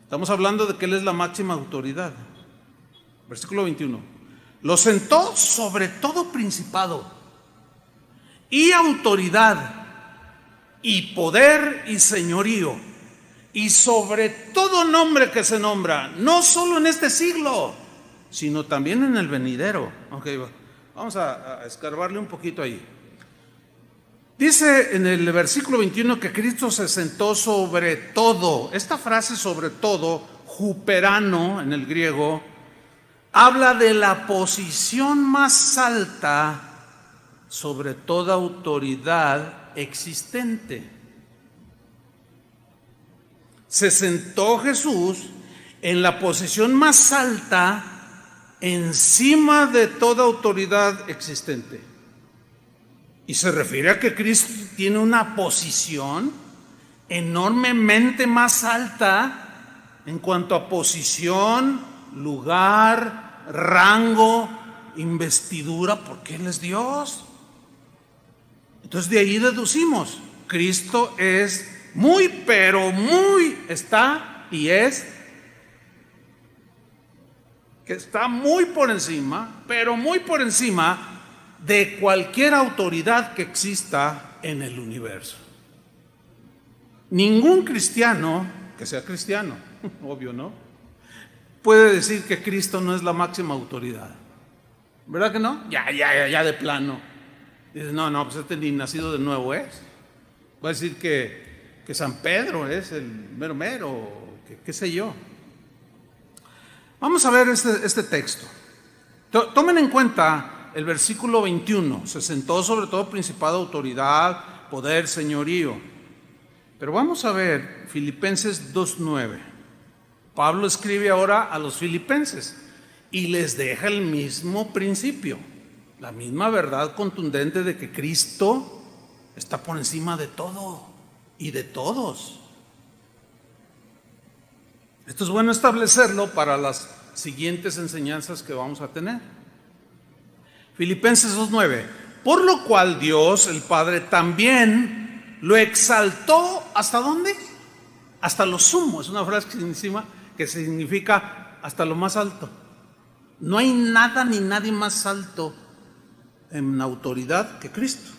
Estamos hablando de que Él es la máxima autoridad. Versículo 21. Lo sentó sobre todo principado y autoridad y poder y señorío y sobre todo nombre que se nombra, no solo en este siglo, sino también en el venidero. Okay, vamos a, a escarbarle un poquito ahí. Dice en el versículo 21 que Cristo se sentó sobre todo. Esta frase sobre todo, juperano en el griego, habla de la posición más alta sobre toda autoridad existente. Se sentó Jesús en la posición más alta encima de toda autoridad existente. Y se refiere a que Cristo tiene una posición enormemente más alta en cuanto a posición, lugar, rango, investidura, porque Él es Dios. Entonces de ahí deducimos, Cristo es muy, pero muy, está y es, que está muy por encima, pero muy por encima de cualquier autoridad que exista en el universo. Ningún cristiano, que sea cristiano, obvio, ¿no? puede decir que Cristo no es la máxima autoridad. ¿Verdad que no? Ya, ya, ya, ya de plano. Dice, no, no, pues este ni nacido de nuevo es. Va a decir que, que San Pedro es el mero mero, que, qué sé yo. Vamos a ver este, este texto. Tomen en cuenta el versículo 21. Se sentó sobre todo principado, autoridad, poder, señorío. Pero vamos a ver Filipenses 2.9. Pablo escribe ahora a los filipenses y les deja el mismo principio, la misma verdad contundente de que Cristo está por encima de todo y de todos. Esto es bueno establecerlo para las siguientes enseñanzas que vamos a tener. Filipenses 2.9. Por lo cual Dios, el Padre, también lo exaltó hasta dónde? Hasta lo sumo. Es una frase que que significa hasta lo más alto. No hay nada ni nadie más alto en autoridad que Cristo.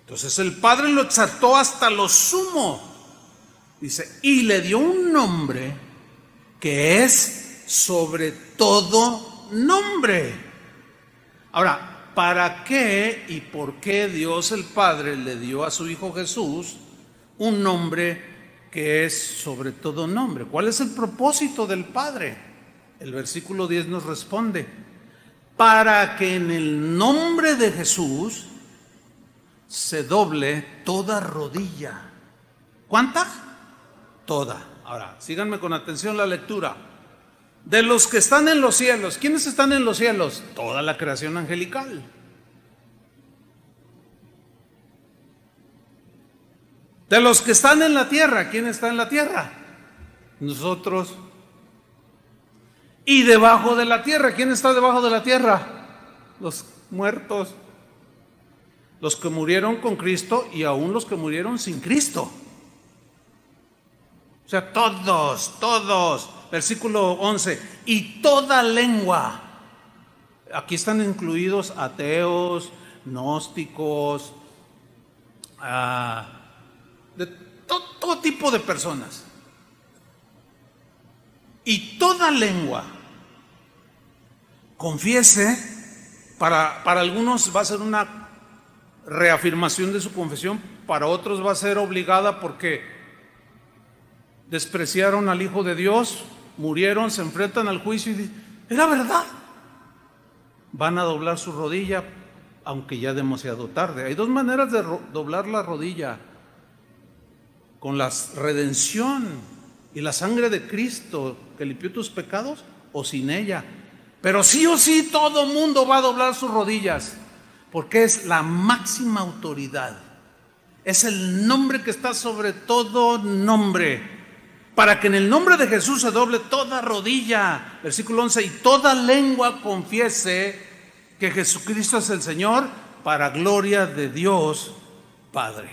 Entonces el Padre lo exaltó hasta lo sumo. Dice, y le dio un nombre que es sobre todo nombre. Ahora, ¿para qué y por qué Dios el Padre le dio a su Hijo Jesús un nombre que es sobre todo nombre. ¿Cuál es el propósito del Padre? El versículo 10 nos responde, para que en el nombre de Jesús se doble toda rodilla. ¿Cuánta? Toda. Ahora, síganme con atención la lectura. De los que están en los cielos, ¿quiénes están en los cielos? Toda la creación angelical. De los que están en la tierra, ¿quién está en la tierra? Nosotros. Y debajo de la tierra, ¿quién está debajo de la tierra? Los muertos. Los que murieron con Cristo y aún los que murieron sin Cristo. O sea, todos, todos. Versículo 11. Y toda lengua. Aquí están incluidos ateos, gnósticos, ah, de todo, tipo de personas. Y toda lengua confiese, para, para algunos va a ser una reafirmación de su confesión, para otros va a ser obligada porque despreciaron al Hijo de Dios, murieron, se enfrentan al juicio y dicen, era verdad. Van a doblar su rodilla, aunque ya demasiado tarde. Hay dos maneras de doblar la rodilla. Con la redención y la sangre de Cristo que limpió tus pecados o sin ella. Pero sí o sí todo mundo va a doblar sus rodillas porque es la máxima autoridad. Es el nombre que está sobre todo nombre. Para que en el nombre de Jesús se doble toda rodilla, versículo 11, y toda lengua confiese que Jesucristo es el Señor para gloria de Dios Padre.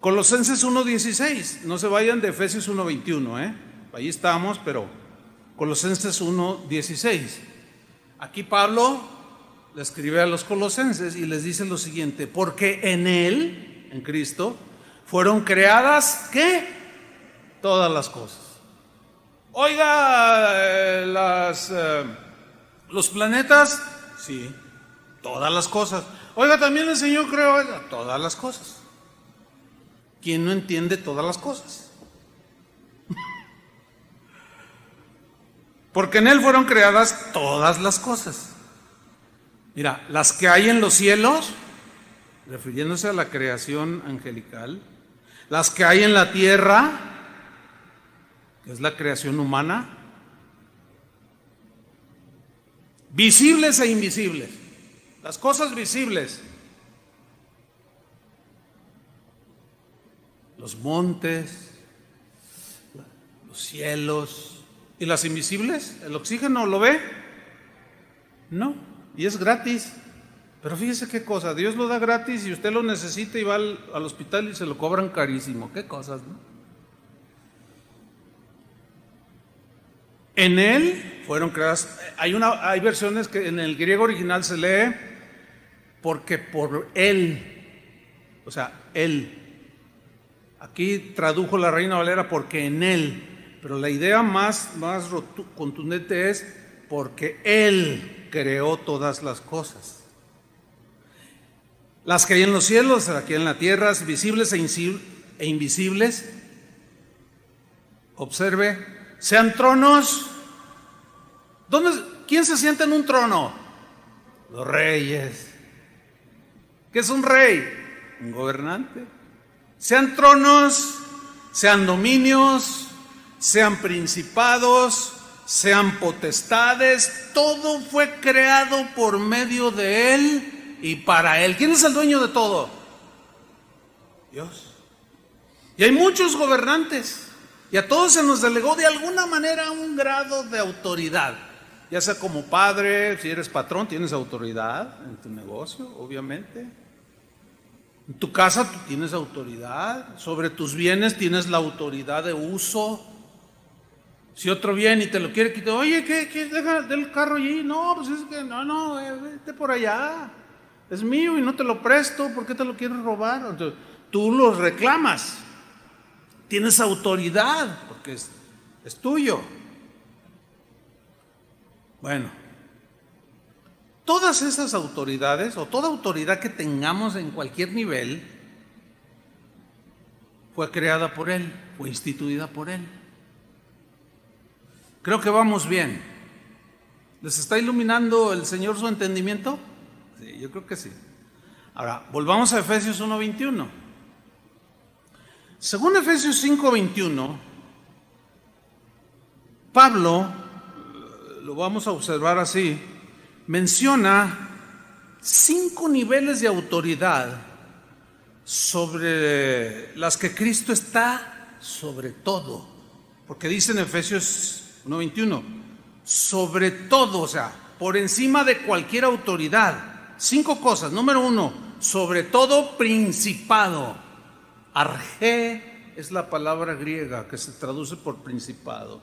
Colosenses 1.16, no se vayan de Efesios 1.21, ¿eh? ahí estamos, pero Colosenses 1.16. Aquí Pablo le escribe a los colosenses y les dice lo siguiente, porque en Él, en Cristo, fueron creadas, ¿qué? Todas las cosas. Oiga, eh, las, eh, los planetas, sí, todas las cosas. Oiga, también el Señor creó todas las cosas. ¿Quién no entiende todas las cosas? Porque en Él fueron creadas todas las cosas. Mira, las que hay en los cielos, refiriéndose a la creación angelical, las que hay en la tierra, que es la creación humana, visibles e invisibles, las cosas visibles, los montes, los cielos, ¿Y las invisibles? ¿El oxígeno lo ve? No, y es gratis. Pero fíjese qué cosa, Dios lo da gratis y usted lo necesita y va al, hospital y se lo cobran carísimo. ¿Qué cosas, no? En él fueron creadas. Hay, una, hay versiones que en el griego original se lee porque por él, o sea, él. Aquí tradujo la Reina Valera porque en él pero la idea más, más contundente es porque Él creó todas las cosas. Las que hay en los cielos, aquí en la tierra, visibles e, e invisibles. Observe, sean tronos. ¿Dónde, ¿Quién se sienta en un trono? Los reyes. ¿Qué es un rey? Un gobernante. Sean tronos, sean dominios, sean principados, sean potestades, todo fue creado por medio de Él y para Él. ¿Quién es el dueño de todo? Dios. Y hay muchos gobernantes y a todos se nos delegó de alguna manera un grado de autoridad. Ya sea como padre, si eres patrón, tienes autoridad en tu negocio, obviamente. En tu casa tú tienes autoridad, sobre tus bienes tienes la autoridad de uso, si otro viene y te lo quiere quitar, oye, ¿qué, qué deja del carro allí? No, pues es que no, no, eh, vete por allá. Es mío y no te lo presto, ¿por qué te lo quieres robar? Entonces, tú lo reclamas. Tienes autoridad porque es, es tuyo. Bueno, todas esas autoridades o toda autoridad que tengamos en cualquier nivel fue creada por Él, fue instituida por Él. Creo que vamos bien. ¿Les está iluminando el Señor su entendimiento? Sí, yo creo que sí. Ahora, volvamos a Efesios 1.21. Según Efesios 5.21, Pablo, lo vamos a observar así, menciona cinco niveles de autoridad sobre las que Cristo está sobre todo. Porque dice en Efesios 1.21. Sobre todo, o sea, por encima de cualquier autoridad. Cinco cosas. Número uno, sobre todo principado. Arge es la palabra griega que se traduce por principado.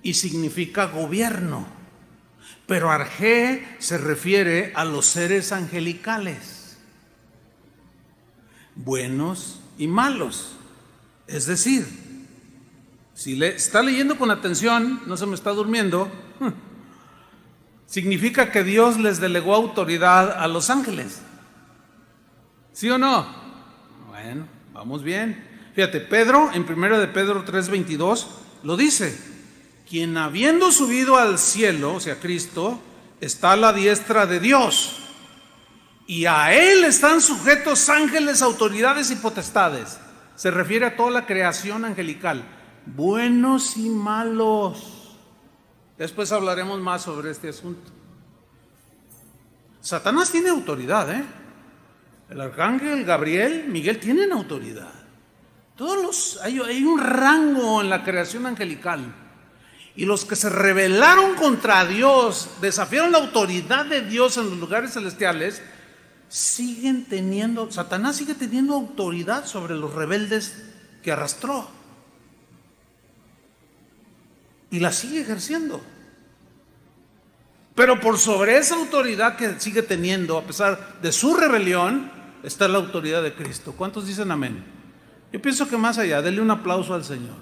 Y significa gobierno. Pero Arge se refiere a los seres angelicales. Buenos y malos. Es decir, si le, está leyendo con atención, no se me está durmiendo, significa que Dios les delegó autoridad a los ángeles. ¿Sí o no? Bueno, vamos bien. Fíjate, Pedro, en 1 de Pedro 3:22, lo dice, quien habiendo subido al cielo, o sea, Cristo, está a la diestra de Dios. Y a Él están sujetos ángeles, autoridades y potestades. Se refiere a toda la creación angelical, buenos y malos. Después hablaremos más sobre este asunto. Satanás tiene autoridad, ¿eh? El arcángel Gabriel, Miguel tienen autoridad. Todos los hay, un rango en la creación angelical. Y los que se rebelaron contra Dios, desafiaron la autoridad de Dios en los lugares celestiales, siguen teniendo, Satanás sigue teniendo autoridad sobre los rebeldes que arrastró. Y la sigue ejerciendo. Pero por sobre esa autoridad que sigue teniendo, a pesar de su rebelión, está la autoridad de Cristo. ¿Cuántos dicen amén? Yo pienso que más allá, denle un aplauso al Señor.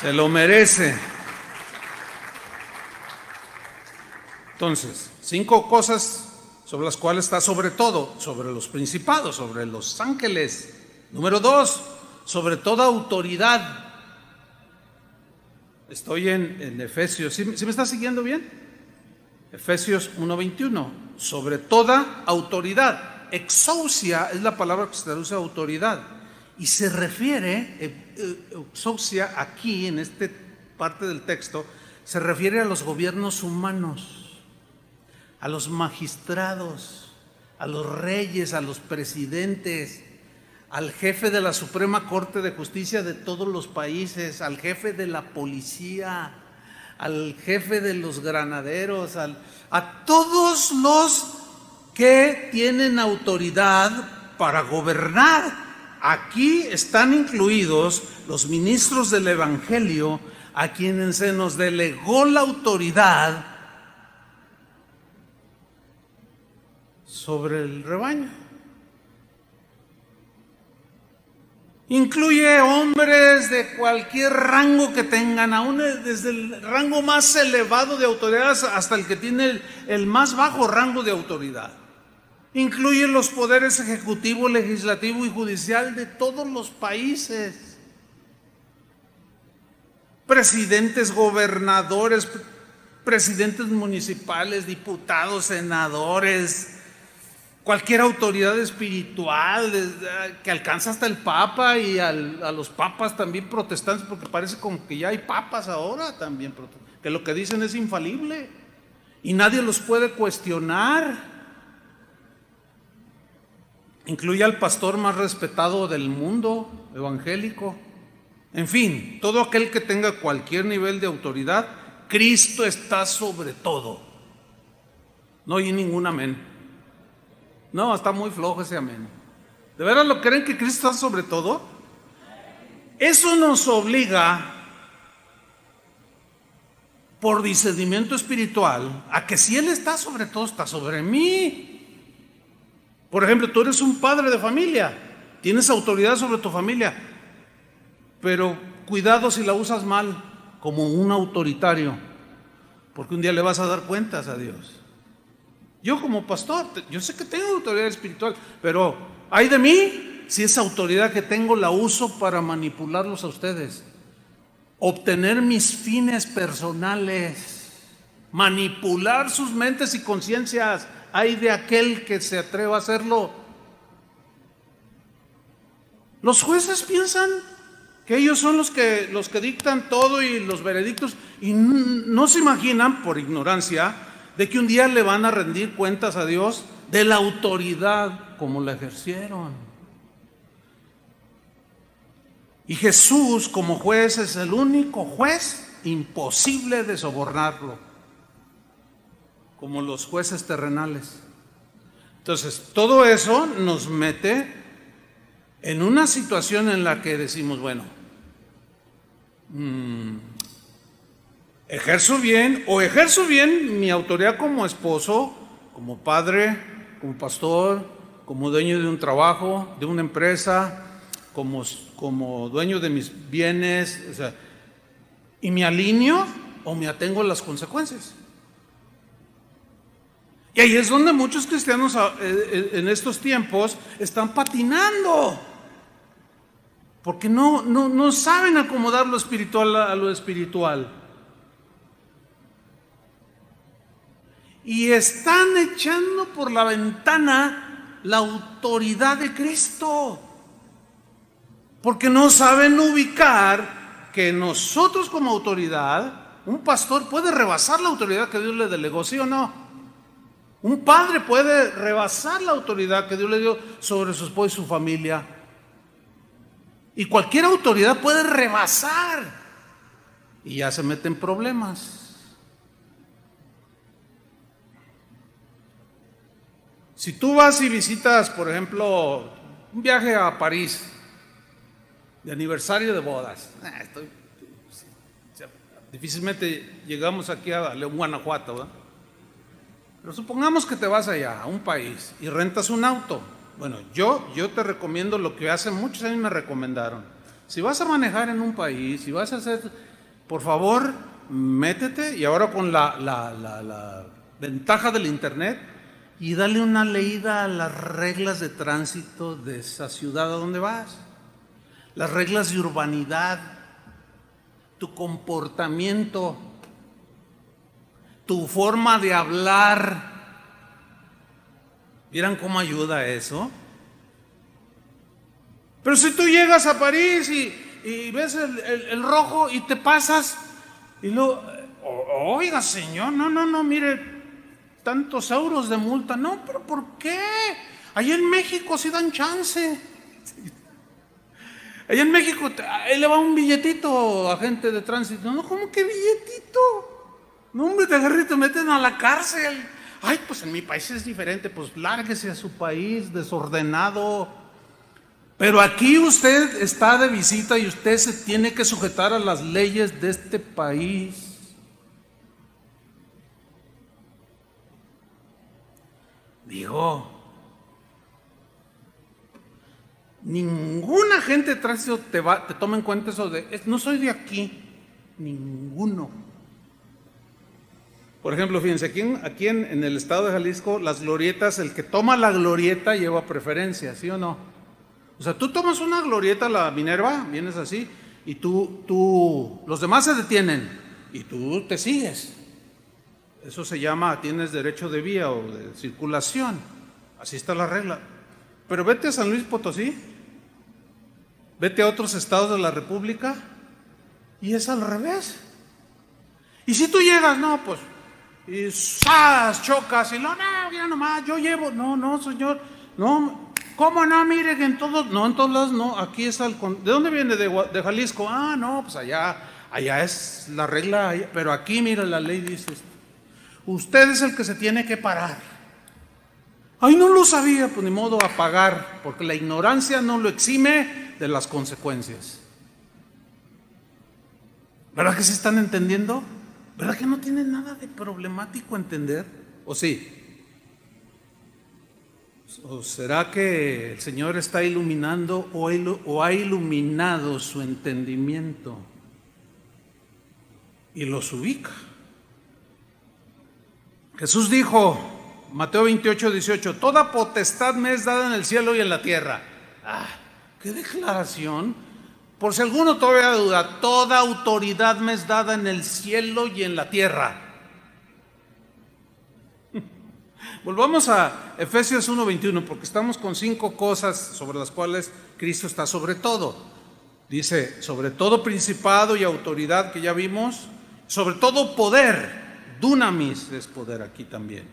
Se lo merece. Entonces, cinco cosas sobre las cuales está sobre todo, sobre los principados, sobre los ángeles. Número dos, sobre toda autoridad. Estoy en, Efesios, ¿Sí, me está siguiendo bien? Efesios 1.21, sobre toda autoridad. Exousia es la palabra que se traduce a autoridad y se refiere, eh, eh, exousia aquí en esta parte del texto, se refiere a los gobiernos humanos a los magistrados, a los reyes, a los presidentes, al jefe de la Suprema Corte de Justicia de todos los países, al jefe de la policía, al jefe de los granaderos, a todos los que tienen autoridad para gobernar. Aquí están incluidos los ministros del Evangelio a quienes se nos delegó la autoridad sobre el rebaño. Incluye hombres de cualquier rango que tengan, aún desde el rango más elevado de autoridad hasta el que tiene el, el más bajo rango de autoridad. Incluye los poderes ejecutivo, legislativo y judicial de todos los países. Presidentes, gobernadores, presidentes municipales, diputados, senadores, cualquier autoridad espiritual que alcanza hasta el Papa y a los papas también protestantes, porque parece como que ya hay papas ahora también, que lo que dicen es infalible y nadie los puede cuestionar. Incluye al pastor más respetado del mundo evangélico. En fin, todo aquel que tenga cualquier nivel de autoridad, Cristo está sobre todo. No hay ningún amén. No, está muy flojo ese amén. ¿De verdad lo creen que Cristo está sobre todo? Eso nos obliga, por discernimiento espiritual, a que si Él está sobre todo, está sobre mí. Por ejemplo, tú eres un padre de familia, tienes autoridad sobre tu familia, pero cuidado si la usas mal, como un autoritario, porque un día le vas a dar cuentas a Dios. Yo como pastor, yo sé que tengo autoridad espiritual, pero hay de mí si esa autoridad que tengo la uso para manipularlos a ustedes, obtener mis fines personales, manipular sus mentes y conciencias. Hay de aquel que se atreva a hacerlo. Los jueces piensan que ellos son los que, los que dictan todo y los veredictos y no se imaginan, por ignorancia, de que un día le van a rendir cuentas a Dios de la autoridad como la ejercieron. Y Jesús como juez es el único juez imposible de sobornarlo, como los jueces terrenales. Entonces, todo eso nos mete en una situación en la que decimos, bueno, mmm, ejerzo bien o ejerzo bien mi autoridad como esposo, como padre, como pastor, como dueño de un trabajo, de una empresa, como, como dueño de mis bienes. y me alineo o me atengo a las consecuencias. Y ahí es donde muchos cristianos ah, eh, eh, en estos tiempos están patinando. Porque no, no, no saben acomodar lo espiritual a lo espiritual. Y están echando por la ventana la autoridad de Cristo. Porque no saben ubicar que nosotros como autoridad, un pastor puede rebasar la autoridad que Dios le delegó, ¿sí o no? Un padre puede rebasar la autoridad que Dios le dio sobre su esposo y su familia. Y cualquier autoridad puede rebasar. Y ya se meten problemas. Si tú vas y visitas, por ejemplo, un viaje a París, de aniversario de bodas, ah, difícilmente llegamos aquí a León, Guanajuato, ¿verdad? Pero supongamos que te vas allá, a un país, y rentas un auto. Bueno, yo, yo te recomiendo lo que hace muchos años me recomendaron. Si vas a manejar en un país, si vas a hacer, por favor, métete, y ahora con la, la ventaja del Internet, y dale una leída a las reglas de tránsito de esa ciudad a donde vas. Las reglas de urbanidad, tu comportamiento, tu forma de hablar. ¿Vieran cómo ayuda eso? Pero si tú llegas a París y, ves el, rojo y te pasas y luego, oiga señor, no, no, no, mire, tantos euros de multa. No, pero ¿por qué? Allá en México sí dan chance. Allá en México, él le va un billetito a gente de tránsito. No, ¿cómo que billetito? No, hombre, te agarré y te meten a la cárcel. Ay, pues en mi país es diferente, pues lárguese a su país desordenado. Pero aquí usted está de visita y usted se tiene que sujetar a las leyes de este país. Digo, ninguna gente de tránsito te, va, te toma en cuenta eso de, no soy de aquí, ninguno. Por ejemplo, fíjense, aquí, en, el estado de Jalisco, las glorietas, el que toma la glorieta lleva preferencia, ¿sí o no? O sea, tú tomas una glorieta, la Minerva, vienes así, y tú, tú, los demás se detienen, y tú te sigues. Eso se llama, tienes derecho de vía o de circulación. Así está la regla. Pero vete a San Luis Potosí, vete a otros estados de la República, y es al revés. Y si tú llegas, no, pues y ¡zas! chocas y no, no, ya nomás, yo llevo, no, no, señor, no, ¿cómo no? Mire en todos, no, en todos lados, no, aquí es al, ¿de dónde viene? De, de, Jalisco, ah, no, pues allá, allá es la regla, pero aquí, mira, la ley dice, usted es el que se tiene que parar. Ay, no lo sabía, pues ni modo a pagar, porque la ignorancia no lo exime de las consecuencias. ¿Verdad que se están entendiendo? ¿Verdad que no tiene nada de problemático entender? ¿O sí? ¿O será que el Señor está iluminando o ha iluminado su entendimiento y los ubica? Jesús dijo, Mateo 28, 18, toda potestad me es dada en el cielo y en la tierra. Ah, qué declaración por si alguno todavía duda, toda autoridad me es dada en el cielo y en la tierra. Volvamos a Efesios 1:21 porque estamos con cinco cosas sobre las cuales Cristo está sobre todo. Dice, sobre todo principado y autoridad que ya vimos, sobre todo poder, dunamis es poder aquí también.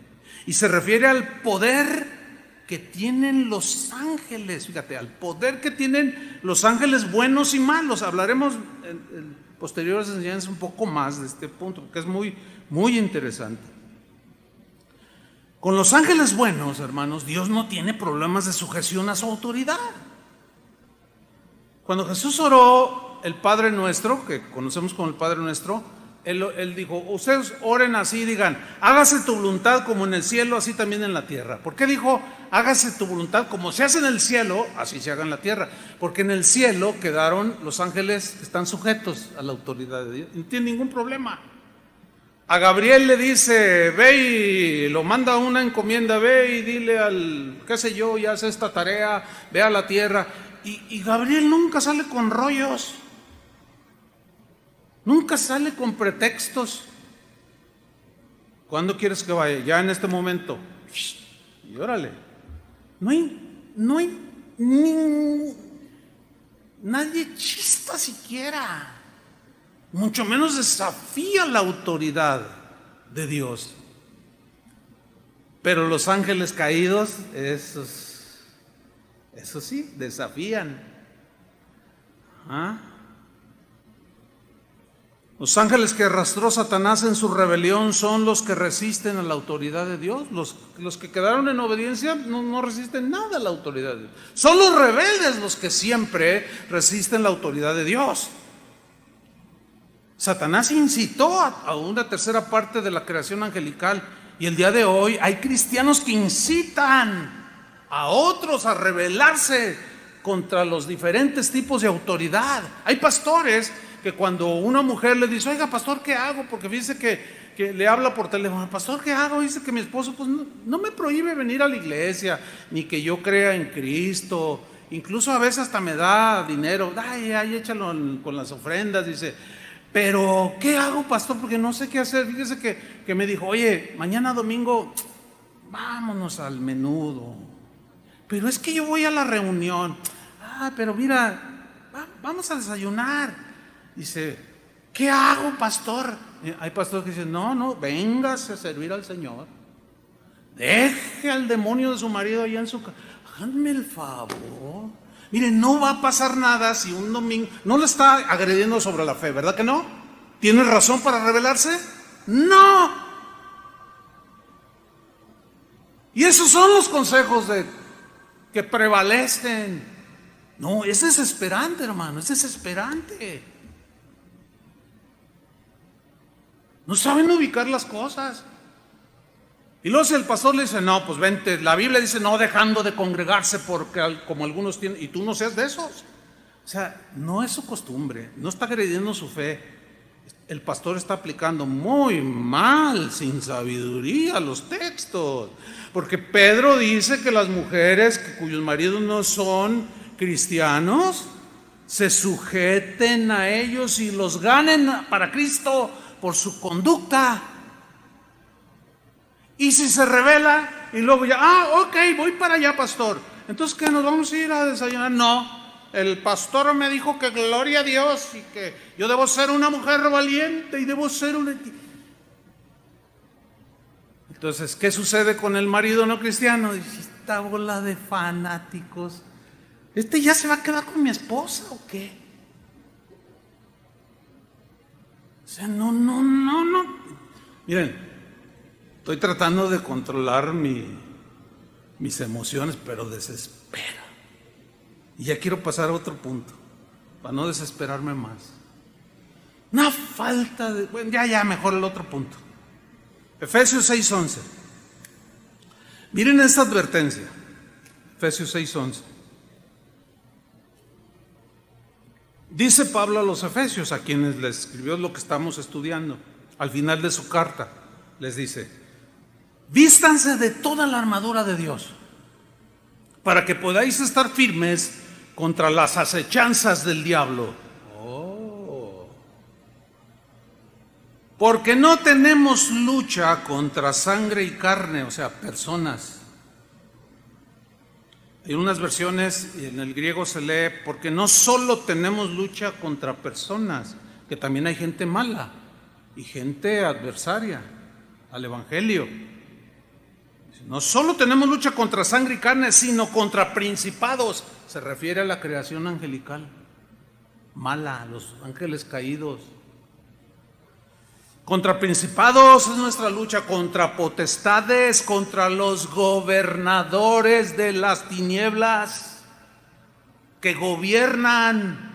Y se refiere al poder que tienen los ángeles, fíjate, al poder que tienen los ángeles buenos y malos. Hablaremos en, posteriores enseñanzas un poco más de este punto, porque es muy, muy interesante. Con los ángeles buenos, hermanos, Dios no tiene problemas de sujeción a su autoridad. Cuando Jesús oró el Padre Nuestro, que conocemos como el Padre Nuestro, Él, dijo, ustedes oren así, digan, hágase tu voluntad como en el cielo, así también en la tierra. ¿Por qué dijo, hágase tu voluntad como se hace en el cielo, así se haga en la tierra? Porque en el cielo quedaron los ángeles que están sujetos a la autoridad de Dios. No tiene ningún problema. A Gabriel le dice, ve y lo manda una encomienda, ve y dile al, qué sé yo, y hace esta tarea, ve a la tierra. Y, y Gabriel nunca sale con rollos. Nunca sale con pretextos. ¿Cuándo quieres que vaya? Ya en este momento. Y órale. No hay, no hay ni, nadie chista siquiera. Mucho menos desafía la autoridad de Dios. Pero los ángeles caídos, esos, eso sí, desafían. ¿Ah? Los ángeles que arrastró Satanás en su rebelión son los que resisten a la autoridad de Dios. Los, los que quedaron en obediencia no, no, resisten nada a la autoridad de Dios. Son los rebeldes los que siempre resisten la autoridad de Dios. Satanás incitó a, a una tercera parte de la creación angelical y el día de hoy hay cristianos que incitan a otros a rebelarse contra los diferentes tipos de autoridad. Hay pastores que cuando una mujer le dice, oiga, pastor, ¿qué hago? Porque dice que, le habla por teléfono, pastor, ¿qué hago? Dice que mi esposo pues no, me prohíbe venir a la iglesia, ni que yo crea en Cristo, incluso a veces hasta me da dinero, ay, ay, échalo con las ofrendas, dice, pero ¿qué hago, pastor? Porque no sé qué hacer. Fíjese que, que me dijo, oye, mañana domingo, vámonos al menudo. Pero es que yo voy a la reunión. Ah, pero mira, vamos a desayunar. Dice, ¿qué hago, pastor? hay pastores que dicen, no, no, véngase a servir al Señor. Deje al demonio de su marido allá en su casa. Háganme el favor. Mire, no va a pasar nada si un domingo... No le está agrediendo sobre la fe, ¿verdad que no? ¿Tiene razón para rebelarse? No. Y esos son los consejos de que prevalecen. No, es desesperante, hermano, es desesperante. No saben ubicar las cosas. Y luego el pastor le dice, no, pues vente, la Biblia dice, no dejando de congregarse porque como algunos tienen, y tú no seas de esos. O sea, no es su costumbre, no está agrediendo su fe. El pastor está aplicando muy mal, sin sabiduría, los textos. Porque Pedro dice que las mujeres cuyos maridos no son cristianos, se sujeten a ellos y los ganen para Cristo por su conducta. Y si se revela y luego ya, ah, ok, voy para allá, pastor. Entonces, ¿qué nos vamos a ir a desayunar? No, el pastor me dijo que gloria a Dios y que yo debo ser una mujer valiente y debo ser una... Entonces, ¿qué sucede con el marido no cristiano? Dice, esta bola de fanáticos. ¿Este ya se va a quedar con mi esposa o qué? O sea, no, no, no, no. Miren, estoy tratando de controlar mis emociones, pero desespero. Y ya quiero pasar a otro punto, para no desesperarme más. Una falta de... Bueno, ya, ya, mejor el otro punto. Efesios 6:11. Miren esta advertencia. Efesios 6:11. Dice Pablo a los Efesios, a quienes les escribió lo que estamos estudiando, al final de su carta, les dice, vístanse de toda la armadura de Dios, para que podáis estar firmes contra las acechanzas del diablo. Oh. Porque no tenemos lucha contra sangre y carne, o sea, personas en unas versiones, en el griego se lee, porque no solo tenemos lucha contra personas, que también hay gente mala y gente adversaria al Evangelio. No solo tenemos lucha contra sangre y carne, sino contra principados. Se refiere a la creación angelical. Mala, los ángeles caídos. Contra principados es nuestra lucha, contra potestades, contra los gobernadores de las tinieblas que gobiernan,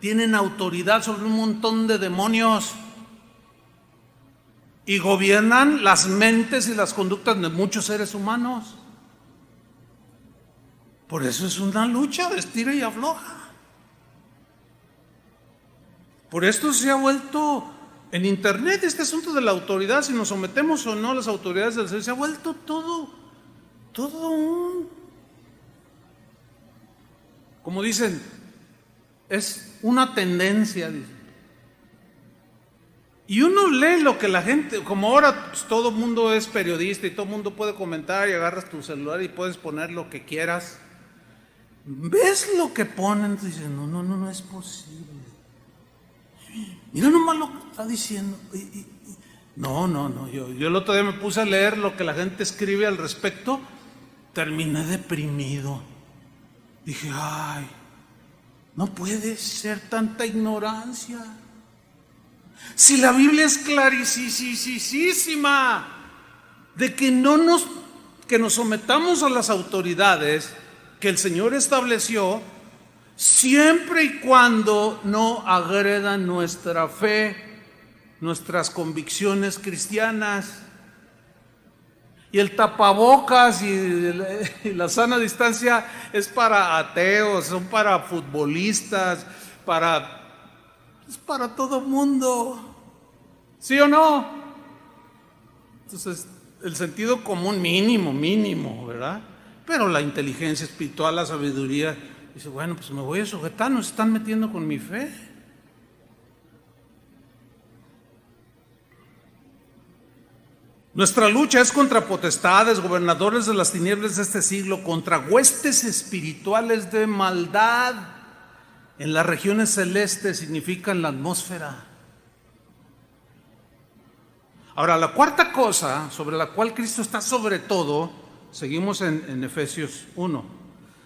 tienen autoridad sobre un montón de demonios. y gobiernan las mentes y las conductas de muchos seres humanos. Por eso es una lucha de estira y afloja. Por esto se ha vuelto en Internet este asunto de la autoridad, si nos sometemos o no a las autoridades del ser, se ha vuelto todo, todo un, como dicen, es una tendencia, Y uno lee lo que la gente, como ahora pues, todo mundo es periodista y todo mundo puede comentar y agarras tu celular y puedes poner lo que quieras. ¿Ves lo que ponen? Dices, no, no, no, no es posible. Mira nomás lo que está diciendo. no, no, no. Yo, yo el otro día me puse a leer lo que la gente escribe al respecto. Terminé deprimido. Dije, ay, no puede ser tanta ignorancia. Si la Biblia es clarísima de que no nos que nos sometamos a las autoridades que el Señor estableció siempre y cuando no agredan nuestra fe, nuestras convicciones cristianas. Y el tapabocas y la sana distancia es para ateos, son para futbolistas, para es para todo mundo. ¿Sí o no? Entonces, el sentido común mínimo, mínimo, ¿verdad? Pero la inteligencia espiritual, la sabiduría, Dice, bueno, pues me voy a sujetar, nos están metiendo con mi fe. Nuestra lucha es contra potestades, gobernadores de las tinieblas de este siglo, contra huestes espirituales de maldad en las regiones celestes, significa en la atmósfera. Ahora, la cuarta cosa sobre la cual Cristo está sobre todo, seguimos en, en Efesios 1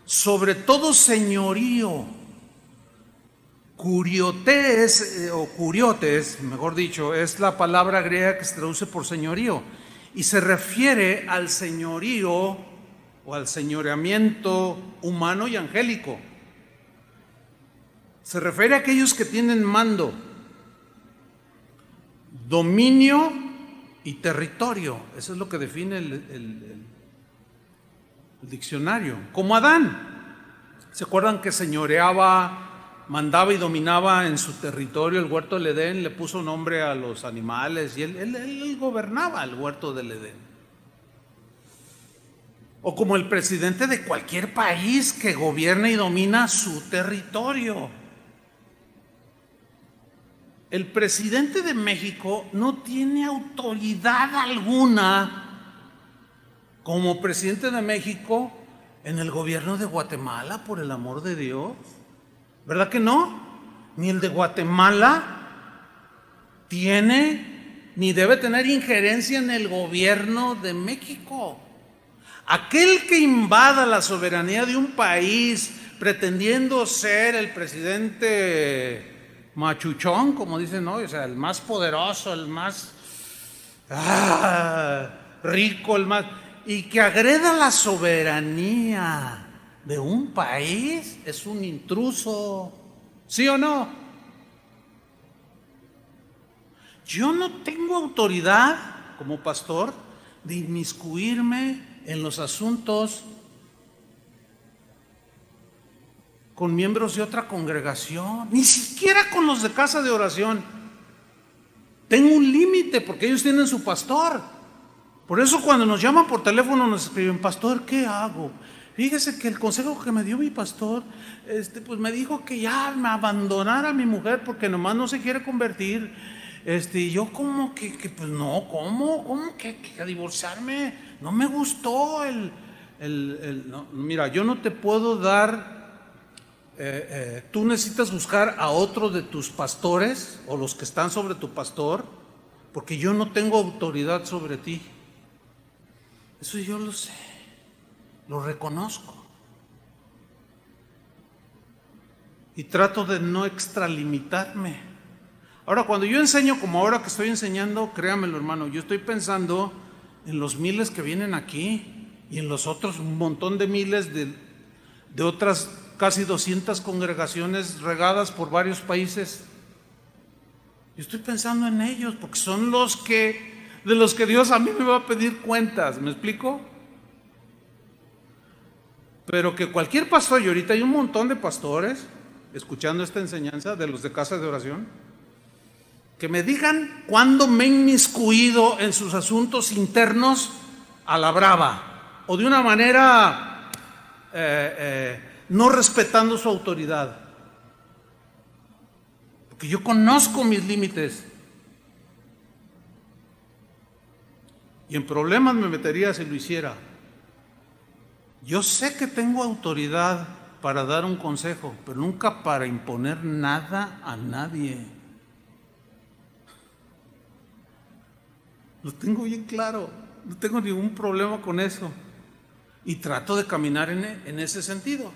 sobre todo señorío. Curiotes, eh, o curiotes, mejor dicho, es la palabra griega que se traduce por señorío y se refiere al señorío o al señoreamiento humano y angélico. Se refiere a aquellos que tienen mando, dominio y territorio. Eso es lo que define el, el diccionario, como Adán. ¿Se acuerdan que señoreaba, mandaba y dominaba en su territorio el huerto del Edén? Le puso nombre a los animales y él, él, gobernaba el huerto del Edén. O como el presidente de cualquier país que gobierna y domina su territorio. El presidente de México no tiene autoridad alguna como presidente de México en el gobierno de Guatemala, por el amor de Dios. ¿Verdad que no? Ni el de Guatemala tiene ni debe tener injerencia en el gobierno de México. Aquel que invada la soberanía de un país pretendiendo ser el presidente machuchón, como dicen hoy, o sea, el más poderoso, el más ah, rico, el más y que agreda la soberanía de un país es un intruso. ¿Sí o no? Yo no tengo autoridad como pastor de inmiscuirme en los asuntos con miembros de otra congregación, ni siquiera con los de casa de oración. Tengo un límite porque ellos tienen su pastor. Por eso cuando nos llaman por teléfono nos escriben, pastor, ¿qué hago? Fíjese que el consejo que me dio mi pastor, este, pues me dijo que ya me abandonara a mi mujer porque nomás no se quiere convertir. Este, y yo como que, pues no, ¿cómo? ¿Cómo que, divorciarme? No me gustó el... el, mira, yo no te puedo dar, eh, eh, tú necesitas buscar a otro de tus pastores o los que están sobre tu pastor, porque yo no tengo autoridad sobre ti. Eso yo lo sé, lo reconozco. Y trato de no extralimitarme. Ahora, cuando yo enseño como ahora que estoy enseñando, créamelo hermano, yo estoy pensando en los miles que vienen aquí y en los otros un montón de miles de, de otras casi 200 congregaciones regadas por varios países. Yo estoy pensando en ellos porque son los que de los que Dios a mí me va a pedir cuentas, ¿me explico? Pero que cualquier pastor, y ahorita hay un montón de pastores escuchando esta enseñanza de los de casa de oración, que me digan cuándo me he inmiscuido en sus asuntos internos a la brava o de una manera eh, eh, no respetando su autoridad. Porque yo conozco mis límites. Y en problemas me metería si lo hiciera. Yo sé que tengo autoridad para dar un consejo, pero nunca para imponer nada a nadie. Lo tengo bien claro, no tengo ningún problema con eso. Y trato de caminar en, en ese sentido.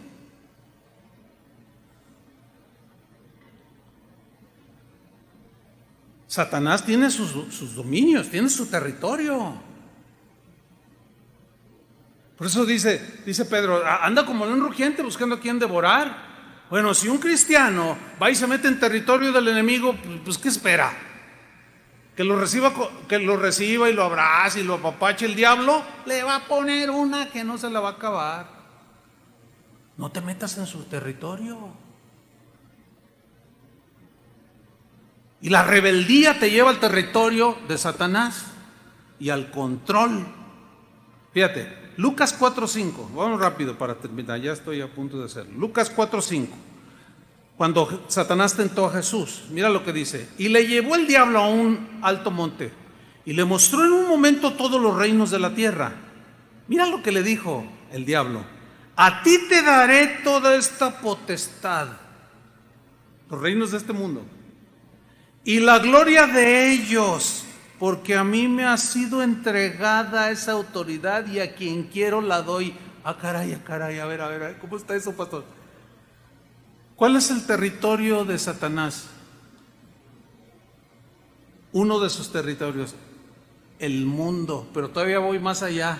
Satanás tiene sus, dominios, tiene su territorio. Por eso dice, dice Pedro, anda como un rugiente buscando a quien devorar. Bueno, si un cristiano va y se mete en territorio del enemigo, pues, pues ¿qué espera? Que lo, reciba, que lo reciba y lo abrace y lo apapache el diablo, le va a poner una que no se la va a acabar. No te metas en su territorio. Y la rebeldía te lleva al territorio de Satanás y al control. Fíjate, Lucas 4.5, vamos rápido para terminar, ya estoy a punto de hacerlo. Lucas 4.5, cuando Satanás tentó a Jesús, mira lo que dice, y le llevó el diablo a un alto monte y le mostró en un momento todos los reinos de la tierra. Mira lo que le dijo el diablo, a ti te daré toda esta potestad, los reinos de este mundo y la gloria de ellos, porque a mí me ha sido entregada esa autoridad y a quien quiero la doy. Ah, caray, ah, caray, a ver, a ver, ¿cómo está eso, pastor? ¿Cuál es el territorio de Satanás? Uno de sus territorios, el mundo, pero todavía voy más allá,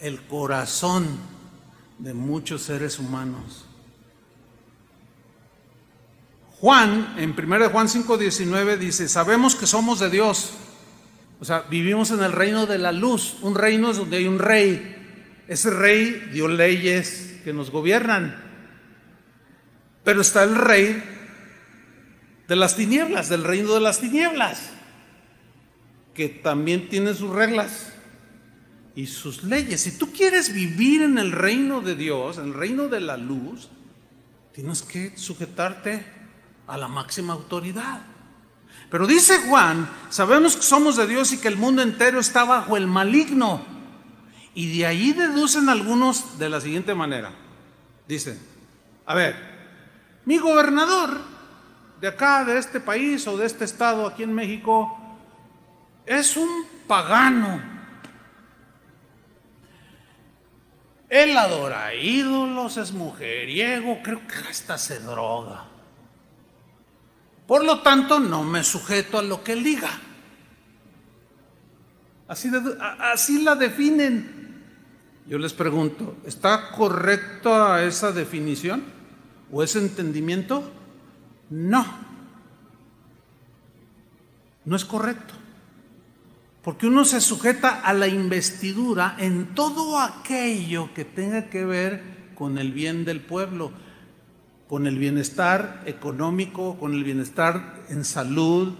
el corazón de muchos seres humanos. Juan, en 1 Juan 5:19 dice, sabemos que somos de Dios. O sea, vivimos en el reino de la luz. Un reino donde hay un rey. Ese rey dio leyes que nos gobiernan. Pero está el rey de las tinieblas, del reino de las tinieblas, que también tiene sus reglas y sus leyes. Si tú quieres vivir en el reino de Dios, en el reino de la luz, tienes que sujetarte a la máxima autoridad. Pero dice Juan, sabemos que somos de Dios y que el mundo entero está bajo el maligno. Y de ahí deducen algunos de la siguiente manera. Dicen, a ver, mi gobernador de acá, de este país o de este estado aquí en México, es un pagano. Él adora ídolos, es mujeriego, creo que hasta se droga. Por lo tanto, no me sujeto a lo que él diga. Así, así la definen. Yo les pregunto, ¿está correcta esa definición o ese entendimiento? No. No es correcto. Porque uno se sujeta a la investidura en todo aquello que tenga que ver con el bien del pueblo con el bienestar económico, con el bienestar en salud,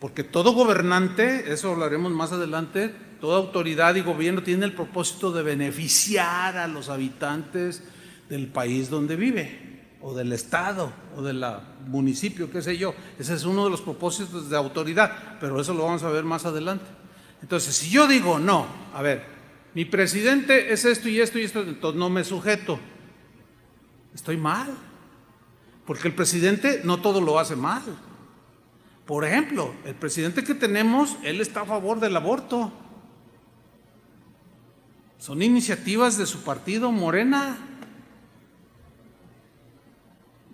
porque todo gobernante, eso hablaremos más adelante, toda autoridad y gobierno tiene el propósito de beneficiar a los habitantes del país donde vive, o del estado, o del municipio, qué sé yo. Ese es uno de los propósitos de autoridad, pero eso lo vamos a ver más adelante. Entonces, si yo digo, no, a ver, mi presidente es esto y esto y esto, entonces no me sujeto. Estoy mal. Porque el presidente no todo lo hace mal. Por ejemplo, el presidente que tenemos, él está a favor del aborto. Son iniciativas de su partido Morena.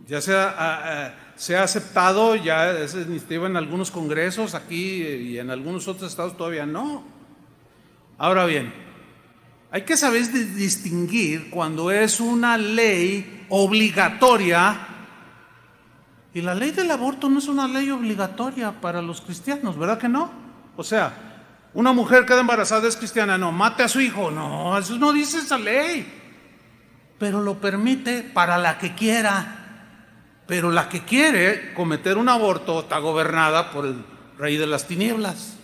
Ya se ha, aceptado, ya esa iniciativa en algunos congresos, aquí y en algunos otros estados todavía no. Ahora bien, hay que saber distinguir cuando es una ley obligatoria y la ley del aborto no es una ley obligatoria para los cristianos, ¿verdad que no? O sea, una mujer queda embarazada es cristiana, no, mate a su hijo, no, eso no dice esa ley. Pero lo permite para la que quiera. Pero la que quiere cometer un aborto está gobernada por el rey de las tinieblas.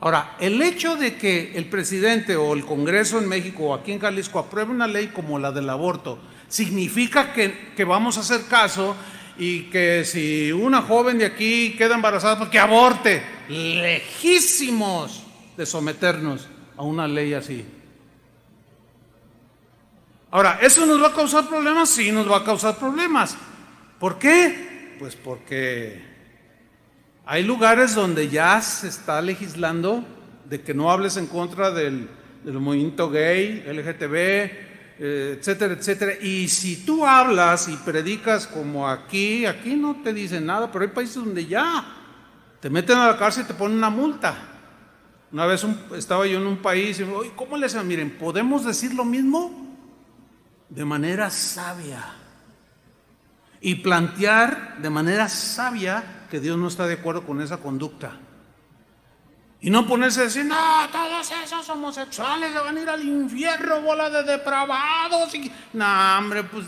Ahora, el hecho de que el presidente o el Congreso en México o aquí en Jalisco apruebe una ley como la del aborto, significa que, que vamos a hacer caso y que si una joven de aquí queda embarazada, pues que aborte. Lejísimos de someternos a una ley así. Ahora, ¿eso nos va a causar problemas? Sí, nos va a causar problemas. ¿Por qué? Pues porque hay lugares donde ya se está legislando de que no hables en contra del, movimiento gay, LGTB, etcétera, etcétera. Y si tú hablas y predicas como aquí, aquí no te dicen nada, pero hay países donde ya te meten a la cárcel y te ponen una multa. Una vez estaba yo en un país y me dijo, ¿cómo les Miren, ¿podemos decir lo mismo? De manera sabia. Y plantear de manera sabia que Dios no está de acuerdo con esa conducta. Y no ponerse a decir, no, todos esos homosexuales van a ir al infierno, bola de depravados. Y... No, hombre, pues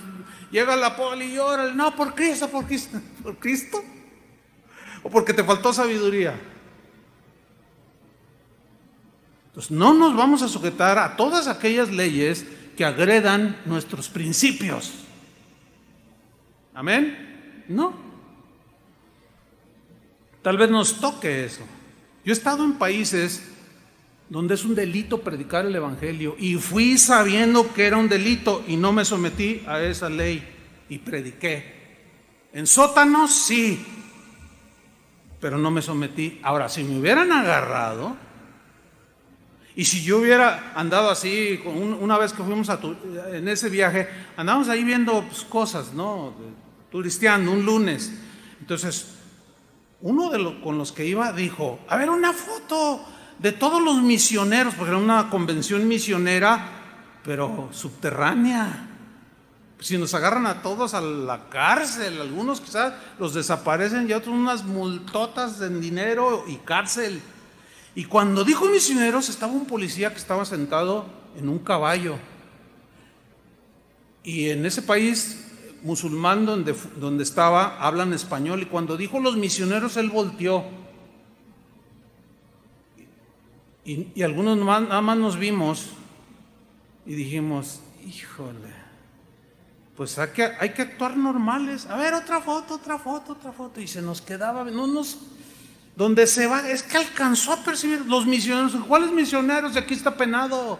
llega la poli y llora. No, por Cristo, por Cristo. ¿Por Cristo? ¿O porque te faltó sabiduría? Entonces, no nos vamos a sujetar a todas aquellas leyes que agredan nuestros principios. Amén. No. Tal vez nos toque eso. Yo he estado en países donde es un delito predicar el Evangelio y fui sabiendo que era un delito y no me sometí a esa ley y prediqué. En sótanos sí, pero no me sometí. Ahora, si me hubieran agarrado y si yo hubiera andado así, una vez que fuimos a en ese viaje, andábamos ahí viendo pues, cosas, ¿no? Turisteando un lunes. Entonces, uno de los con los que iba dijo, a ver, una foto de todos los misioneros, porque era una convención misionera, pero subterránea. Si nos agarran a todos a la cárcel, algunos quizás los desaparecen y otros unas multotas en dinero y cárcel. Y cuando dijo misioneros, estaba un policía que estaba sentado en un caballo. Y en ese país musulmán donde, donde estaba hablan español y cuando dijo los misioneros él volteó. Y, algunos nada más nos vimos y dijimos, híjole, pues hay que, hay que actuar normales. A ver, otra foto, otra foto, otra foto. Y se nos quedaba, no nos, donde se va, es que alcanzó a percibir los misioneros. ¿Cuáles misioneros? Aquí está penado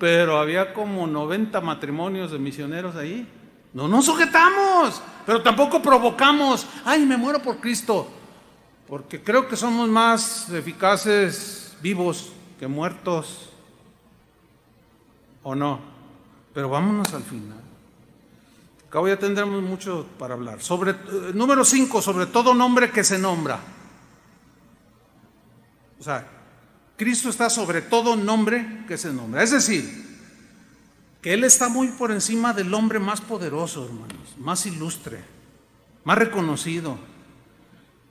pero había como 90 matrimonios de misioneros ahí. No nos sujetamos, pero tampoco provocamos, ay, me muero por Cristo, porque creo que somos más eficaces vivos que muertos, o no. Pero vámonos al final. Acabo ya tendremos mucho para hablar. Eh, número 5, sobre todo nombre que se nombra. O sea, Cristo está sobre todo nombre que se nombra. Es decir, que Él está muy por encima del hombre más poderoso, hermanos, más ilustre, más reconocido,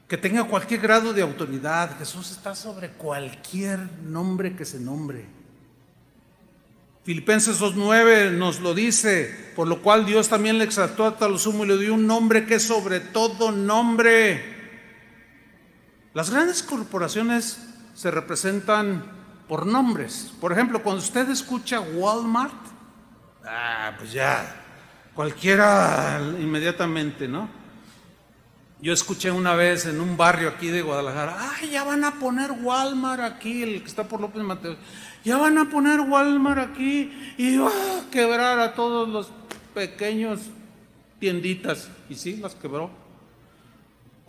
que tenga cualquier grado de autoridad. Jesús está sobre cualquier nombre que se nombre. Filipenses 2.9 nos lo dice, por lo cual Dios también le exaltó hasta lo sumo y le dio un nombre que es sobre todo nombre. Las grandes corporaciones se representan por nombres. Por ejemplo, cuando usted escucha Walmart, ah, pues ya, cualquiera inmediatamente, ¿no? Yo escuché una vez en un barrio aquí de Guadalajara, ay, ya van a poner Walmart aquí, el que está por López Mateos, ya van a poner Walmart aquí y va a quebrar a todos los pequeños tienditas. Y sí, las quebró.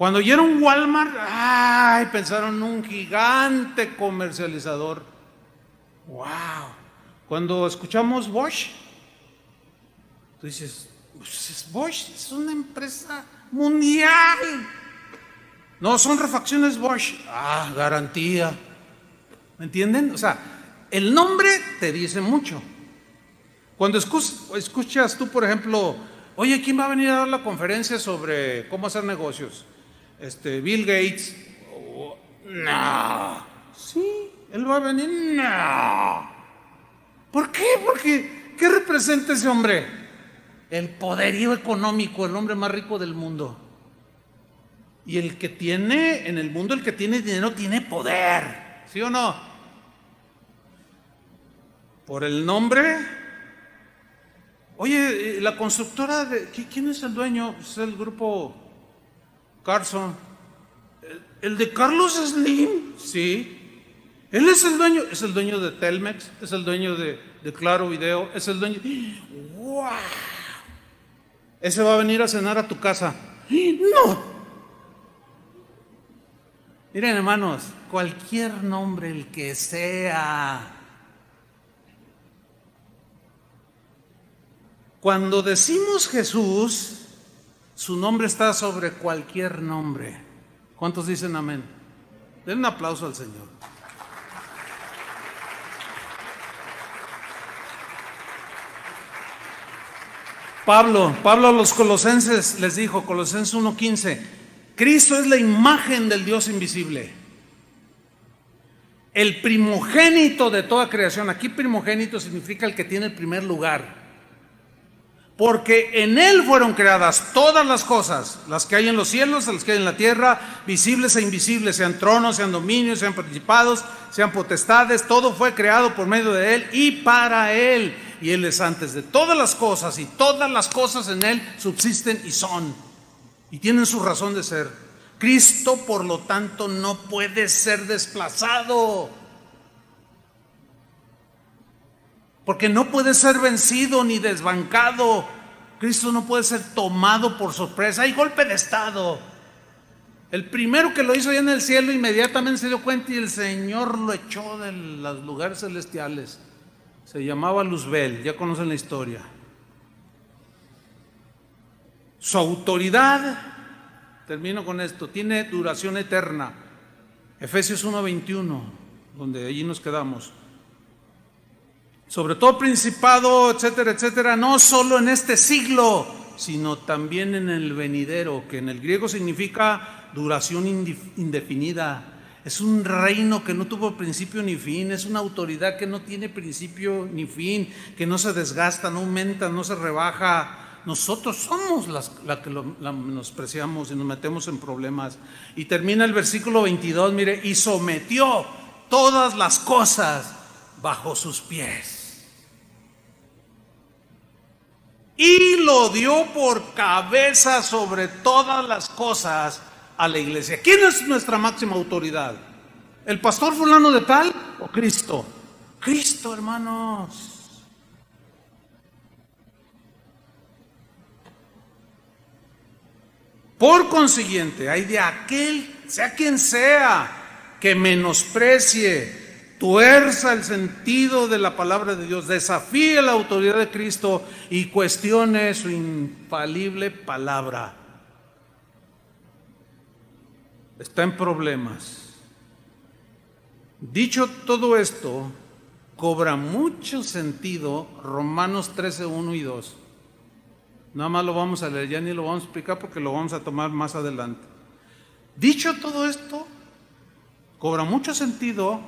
Cuando oyeron Walmart, ¡ay! pensaron un gigante comercializador. ¡Wow! Cuando escuchamos Bosch, tú dices, pues Bosch es una empresa mundial. No, son refacciones Bosch. Ah, garantía. ¿Me entienden? O sea, el nombre te dice mucho. Cuando escuchas tú, por ejemplo, oye, ¿quién va a venir a dar la conferencia sobre cómo hacer negocios? Este, Bill Gates, No. Sí, Él va a venir. No. ¿Por qué? Porque, ¿qué representa ese hombre? El poderío económico, el hombre más rico del mundo. Y el que tiene, en el mundo, el que tiene dinero tiene poder. ¿Sí o no? Por el nombre. Oye, eh, la constructora de. ¿Quién es el dueño? Es el grupo Carson. ¿El de Carlos Slim? Sí. Él es el dueño, es el dueño de Telmex, es el dueño de, Claro Video, es el dueño. ¡Wow! Ese va a venir a cenar a tu casa. ¡No! Miren, hermanos, cualquier nombre, el que sea. Cuando decimos Jesús, su nombre está sobre cualquier nombre. ¿Cuántos dicen amén? Den un aplauso al Señor. Pablo, Pablo a los colosenses les dijo, Colosenses 1.15, Cristo es la imagen del Dios invisible, el primogénito de toda creación. Aquí primogénito significa el que tiene el primer lugar. Porque en Él fueron creadas todas las cosas, las que hay en los cielos, las que hay en la tierra, visibles e invisibles, sean tronos, sean dominios, sean participados, sean potestades, todo fue creado por medio de Él y para Él y Él es antes de todas las cosas y todas las cosas en Él subsisten y son y tienen su razón de ser. Cristo, por lo tanto, no puede ser desplazado. Porque no puede ser vencido ni desbancado. Cristo no puede ser tomado por sorpresa. Hay golpe de Estado. El primero que lo hizo allá en el cielo inmediatamente se dio cuenta y el Señor lo echó de los lugares celestiales. Se llamaba Luzbel, ya conocen la historia. Su autoridad, termino con esto, tiene duración eterna. Efesios 1:21, donde allí nos quedamos. Sobre todo principado, etcétera, etcétera, no solo en este siglo, sino también en el venidero, que en el griego significa duración indefinida es un reino que no tuvo principio ni fin, es una autoridad que no tiene principio ni fin, que no se desgasta, no aumenta, no se rebaja. Nosotros somos las la que lo, la menospreciamos y nos metemos en problemas. Y termina el versículo 22, mire, y sometió todas las cosas bajo sus pies. Y lo dio por cabeza sobre todas las cosas a la iglesia. ¿Quién es nuestra máxima autoridad? ¿El pastor fulano de tal o Cristo? Cristo, hermanos. Por consiguiente, hay de aquel, sea quien sea, que menosprecie, tuerza el sentido de la palabra de Dios, desafíe la autoridad de Cristo y cuestione su infalible palabra está en problemas. Dicho todo esto, cobra mucho sentido Romanos 13, 1 y 2. Nada más lo vamos a leer, ya ni lo vamos a explicar porque lo vamos a tomar más adelante. Dicho todo esto, cobra mucho sentido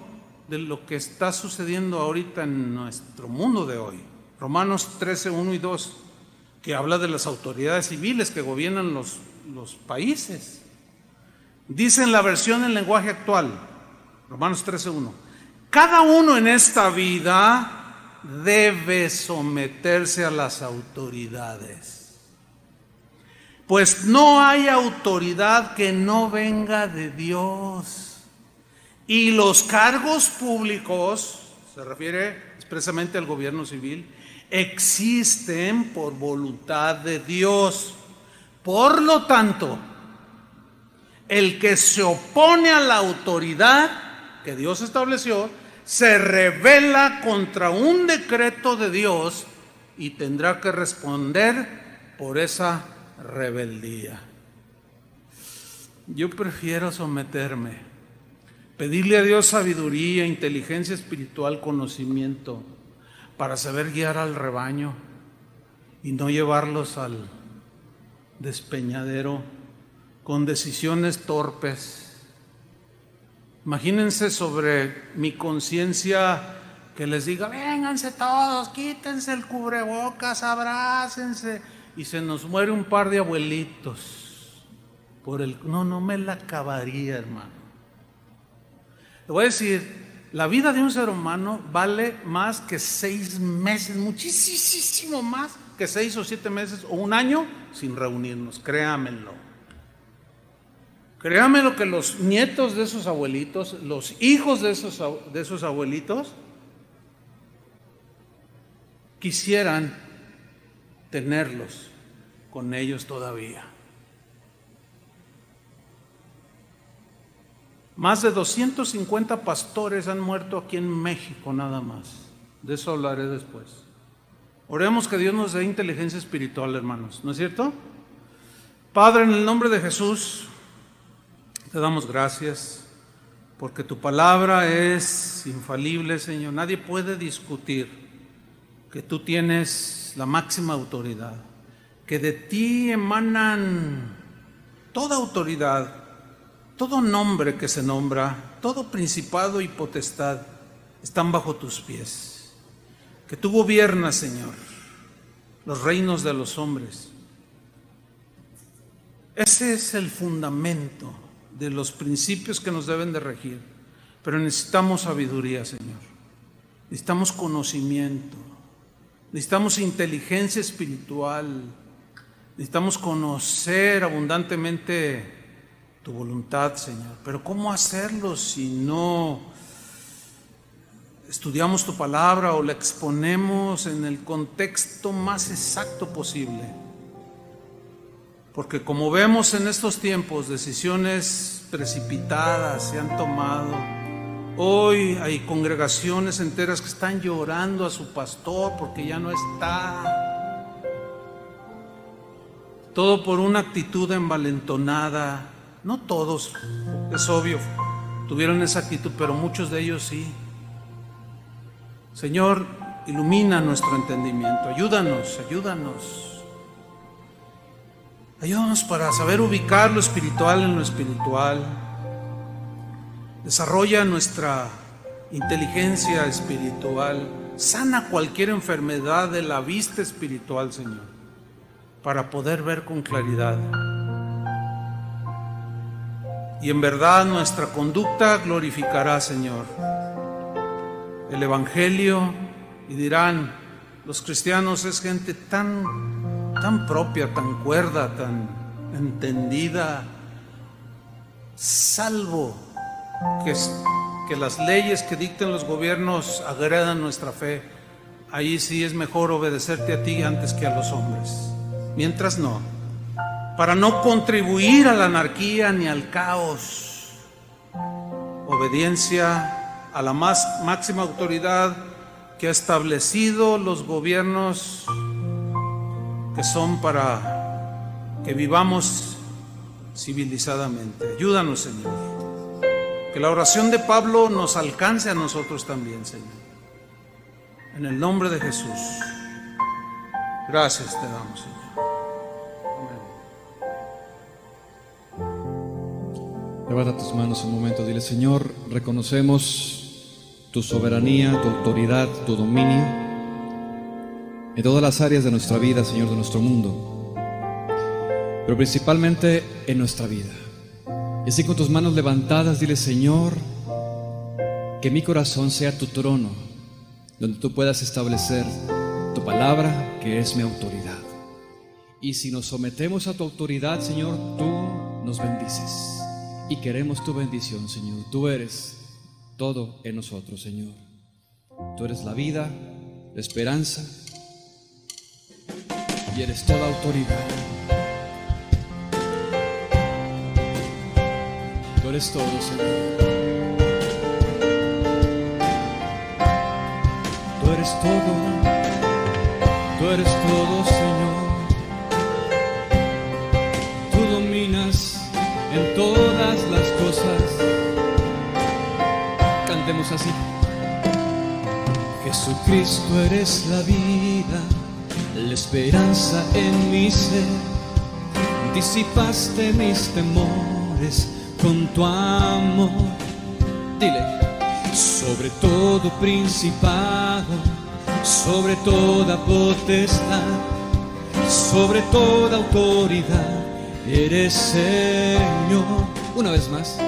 de lo que está sucediendo ahorita en nuestro mundo de hoy. Romanos 13, 1 y 2, que habla de las autoridades civiles que gobiernan los, los países. Dice en la versión en lenguaje actual, Romanos 13.1, cada uno en esta vida debe someterse a las autoridades. Pues no hay autoridad que no venga de Dios. Y los cargos públicos, se refiere expresamente al gobierno civil, existen por voluntad de Dios. Por lo tanto, el que se opone a la autoridad que Dios estableció, se revela contra un decreto de Dios y tendrá que responder por esa rebeldía. Yo prefiero someterme, pedirle a Dios sabiduría, inteligencia espiritual, conocimiento, para saber guiar al rebaño y no llevarlos al despeñadero con decisiones torpes. Imagínense sobre mi conciencia que les diga, vénganse todos, quítense el cubrebocas, abrácense. Y se nos muere un par de abuelitos. Por el, no, no me la acabaría, hermano. Le voy a decir, la vida de un ser humano vale más que seis meses, muchísimo más que seis o siete meses o un año sin reunirnos, créamelo. Créamelo que los nietos de esos abuelitos, los hijos de esos, de esos abuelitos, quisieran tenerlos con ellos todavía. Más de 250 pastores han muerto aquí en México nada más. De eso hablaré después. Oremos que Dios nos dé inteligencia espiritual, hermanos. ¿No es cierto? Padre, en el nombre de Jesús, te damos gracias porque tu palabra es infalible, Señor. Nadie puede discutir que tú tienes la máxima autoridad, que de ti emanan toda autoridad, todo nombre que se nombra, todo principado y potestad están bajo tus pies. Que tú gobiernas, Señor, los reinos de los hombres. Ese es el fundamento de los principios que nos deben de regir. Pero necesitamos sabiduría, Señor. Necesitamos conocimiento. Necesitamos inteligencia espiritual. Necesitamos conocer abundantemente tu voluntad, Señor. Pero ¿cómo hacerlo si no estudiamos tu palabra o la exponemos en el contexto más exacto posible? Porque como vemos en estos tiempos, decisiones precipitadas se han tomado. Hoy hay congregaciones enteras que están llorando a su pastor porque ya no está. Todo por una actitud envalentonada. No todos, es obvio, tuvieron esa actitud, pero muchos de ellos sí. Señor, ilumina nuestro entendimiento. Ayúdanos, ayúdanos. Ayúdanos para saber ubicar lo espiritual en lo espiritual. Desarrolla nuestra inteligencia espiritual. Sana cualquier enfermedad de la vista espiritual, Señor, para poder ver con claridad. Y en verdad nuestra conducta glorificará, Señor, el Evangelio y dirán, los cristianos es gente tan tan propia, tan cuerda, tan entendida, salvo que, que las leyes que dicten los gobiernos agredan nuestra fe, ahí sí es mejor obedecerte a ti antes que a los hombres. Mientras no, para no contribuir a la anarquía ni al caos, obediencia a la más máxima autoridad que ha establecido los gobiernos que son para que vivamos civilizadamente. Ayúdanos, Señor. Que la oración de Pablo nos alcance a nosotros también, Señor. En el nombre de Jesús. Gracias te damos, Señor. Levanta tus manos un momento. Dile, Señor, reconocemos tu soberanía, tu autoridad, tu dominio en todas las áreas de nuestra vida, Señor, de nuestro mundo, pero principalmente en nuestra vida. Y así con tus manos levantadas, dile, Señor, que mi corazón sea tu trono, donde tú puedas establecer tu palabra, que es mi autoridad. Y si nos sometemos a tu autoridad, Señor, tú nos bendices. Y queremos tu bendición, Señor. Tú eres todo en nosotros, Señor. Tú eres la vida, la esperanza y eres toda autoridad. Tú eres todo, Señor. Tú eres todo, tú eres todo, Señor. Así. Jesucristo eres la vida la esperanza en mi ser. Disipaste mis temores con tu amor. Dile, sobre todo principado, sobre toda potestad, sobre toda autoridad, eres Señor. Una vez más,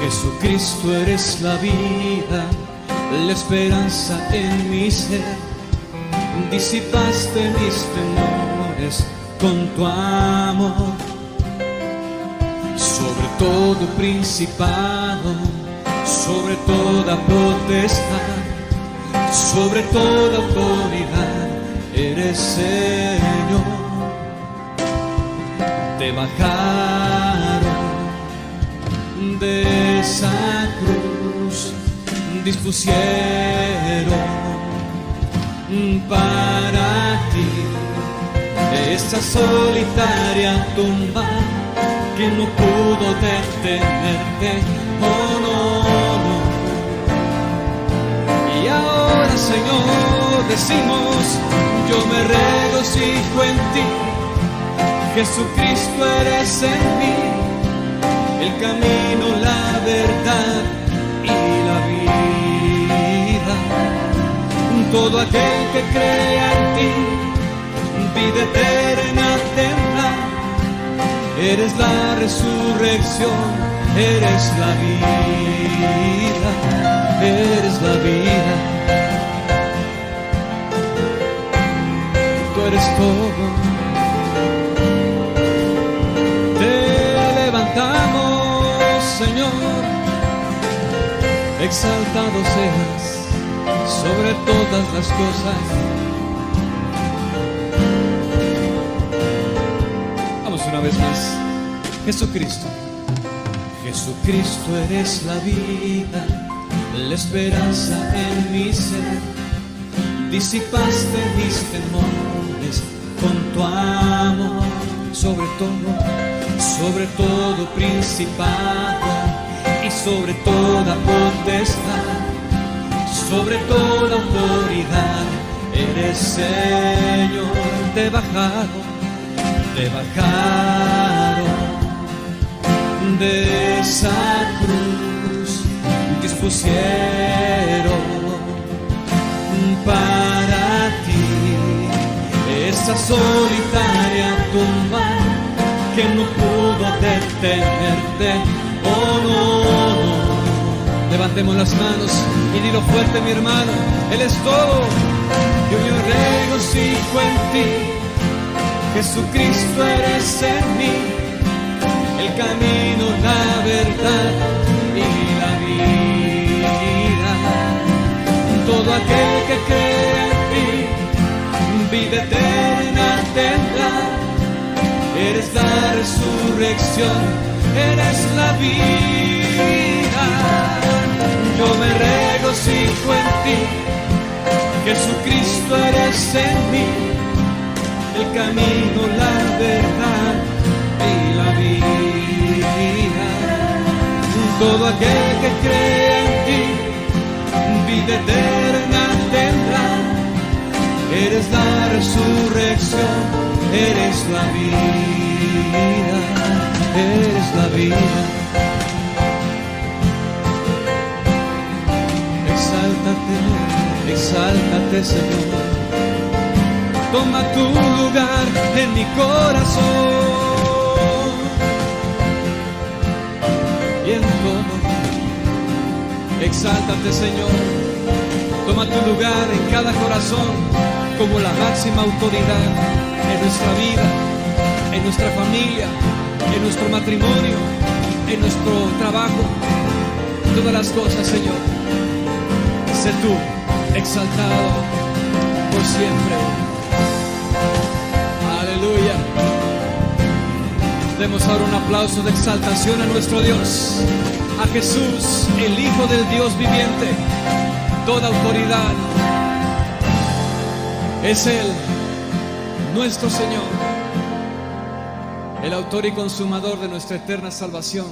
Jesucristo eres la vida, la esperanza en mi ser, disipaste mis temores con tu amor, sobre todo principado, sobre toda potestad, sobre toda autoridad, eres Señor. Te bajaron de esa cruz, dispusieron para ti esa solitaria tumba que no pudo detenerte. Oh no. Y ahora, Señor, decimos: Yo me regocijo en ti. Jesucristo eres en mí, el camino, la verdad y la vida. Todo aquel que crea en ti vida eterna tendrá. Eres la resurrección, eres la vida, eres la vida. Tú eres todo. Exaltado seas sobre todas las cosas. una vez más. Jesucristo. Jesucristo eres la vida, la esperanza en mi ser. Disipaste mis temores con tu amor, sobre todo, sobre todo principado sobre toda potestad, sobre toda autoridad. Eres Señor de bajado te bajaron de esa cruz, dispusieron para ti esa solitaria tumba que no pudo detenerte. Oh no, no. Levantemos las manos y dilo fuerte, mi hermano. Él es todo. Yo me regocijo en ti. Jesucristo eres en mí, el camino, la verdad y la vida. Todo aquel que cree en ti, vida eterna tendrá. Eres la resurrección, eres la vida. Yo me regocijo en ti, Jesucristo eres en mí el camino, la verdad y la vida. Todo aquel que cree en ti, vida eterna tendrá. Eres la resurrección, eres la vida, eres la vida. Exáltate, exáltate Señor toma tu lugar en mi corazón. Y en todo, exáltate Señor, toma tu lugar en cada corazón como la máxima autoridad en nuestra vida, en nuestra familia, en nuestro matrimonio, en nuestro trabajo, en todas las cosas, Señor. Sé tú exaltado por siempre. Aleluya. Demos ahora un aplauso de exaltación a nuestro Dios, a Jesús, el Hijo del Dios viviente. Toda autoridad es Él, nuestro Señor, el autor y consumador de nuestra eterna salvación.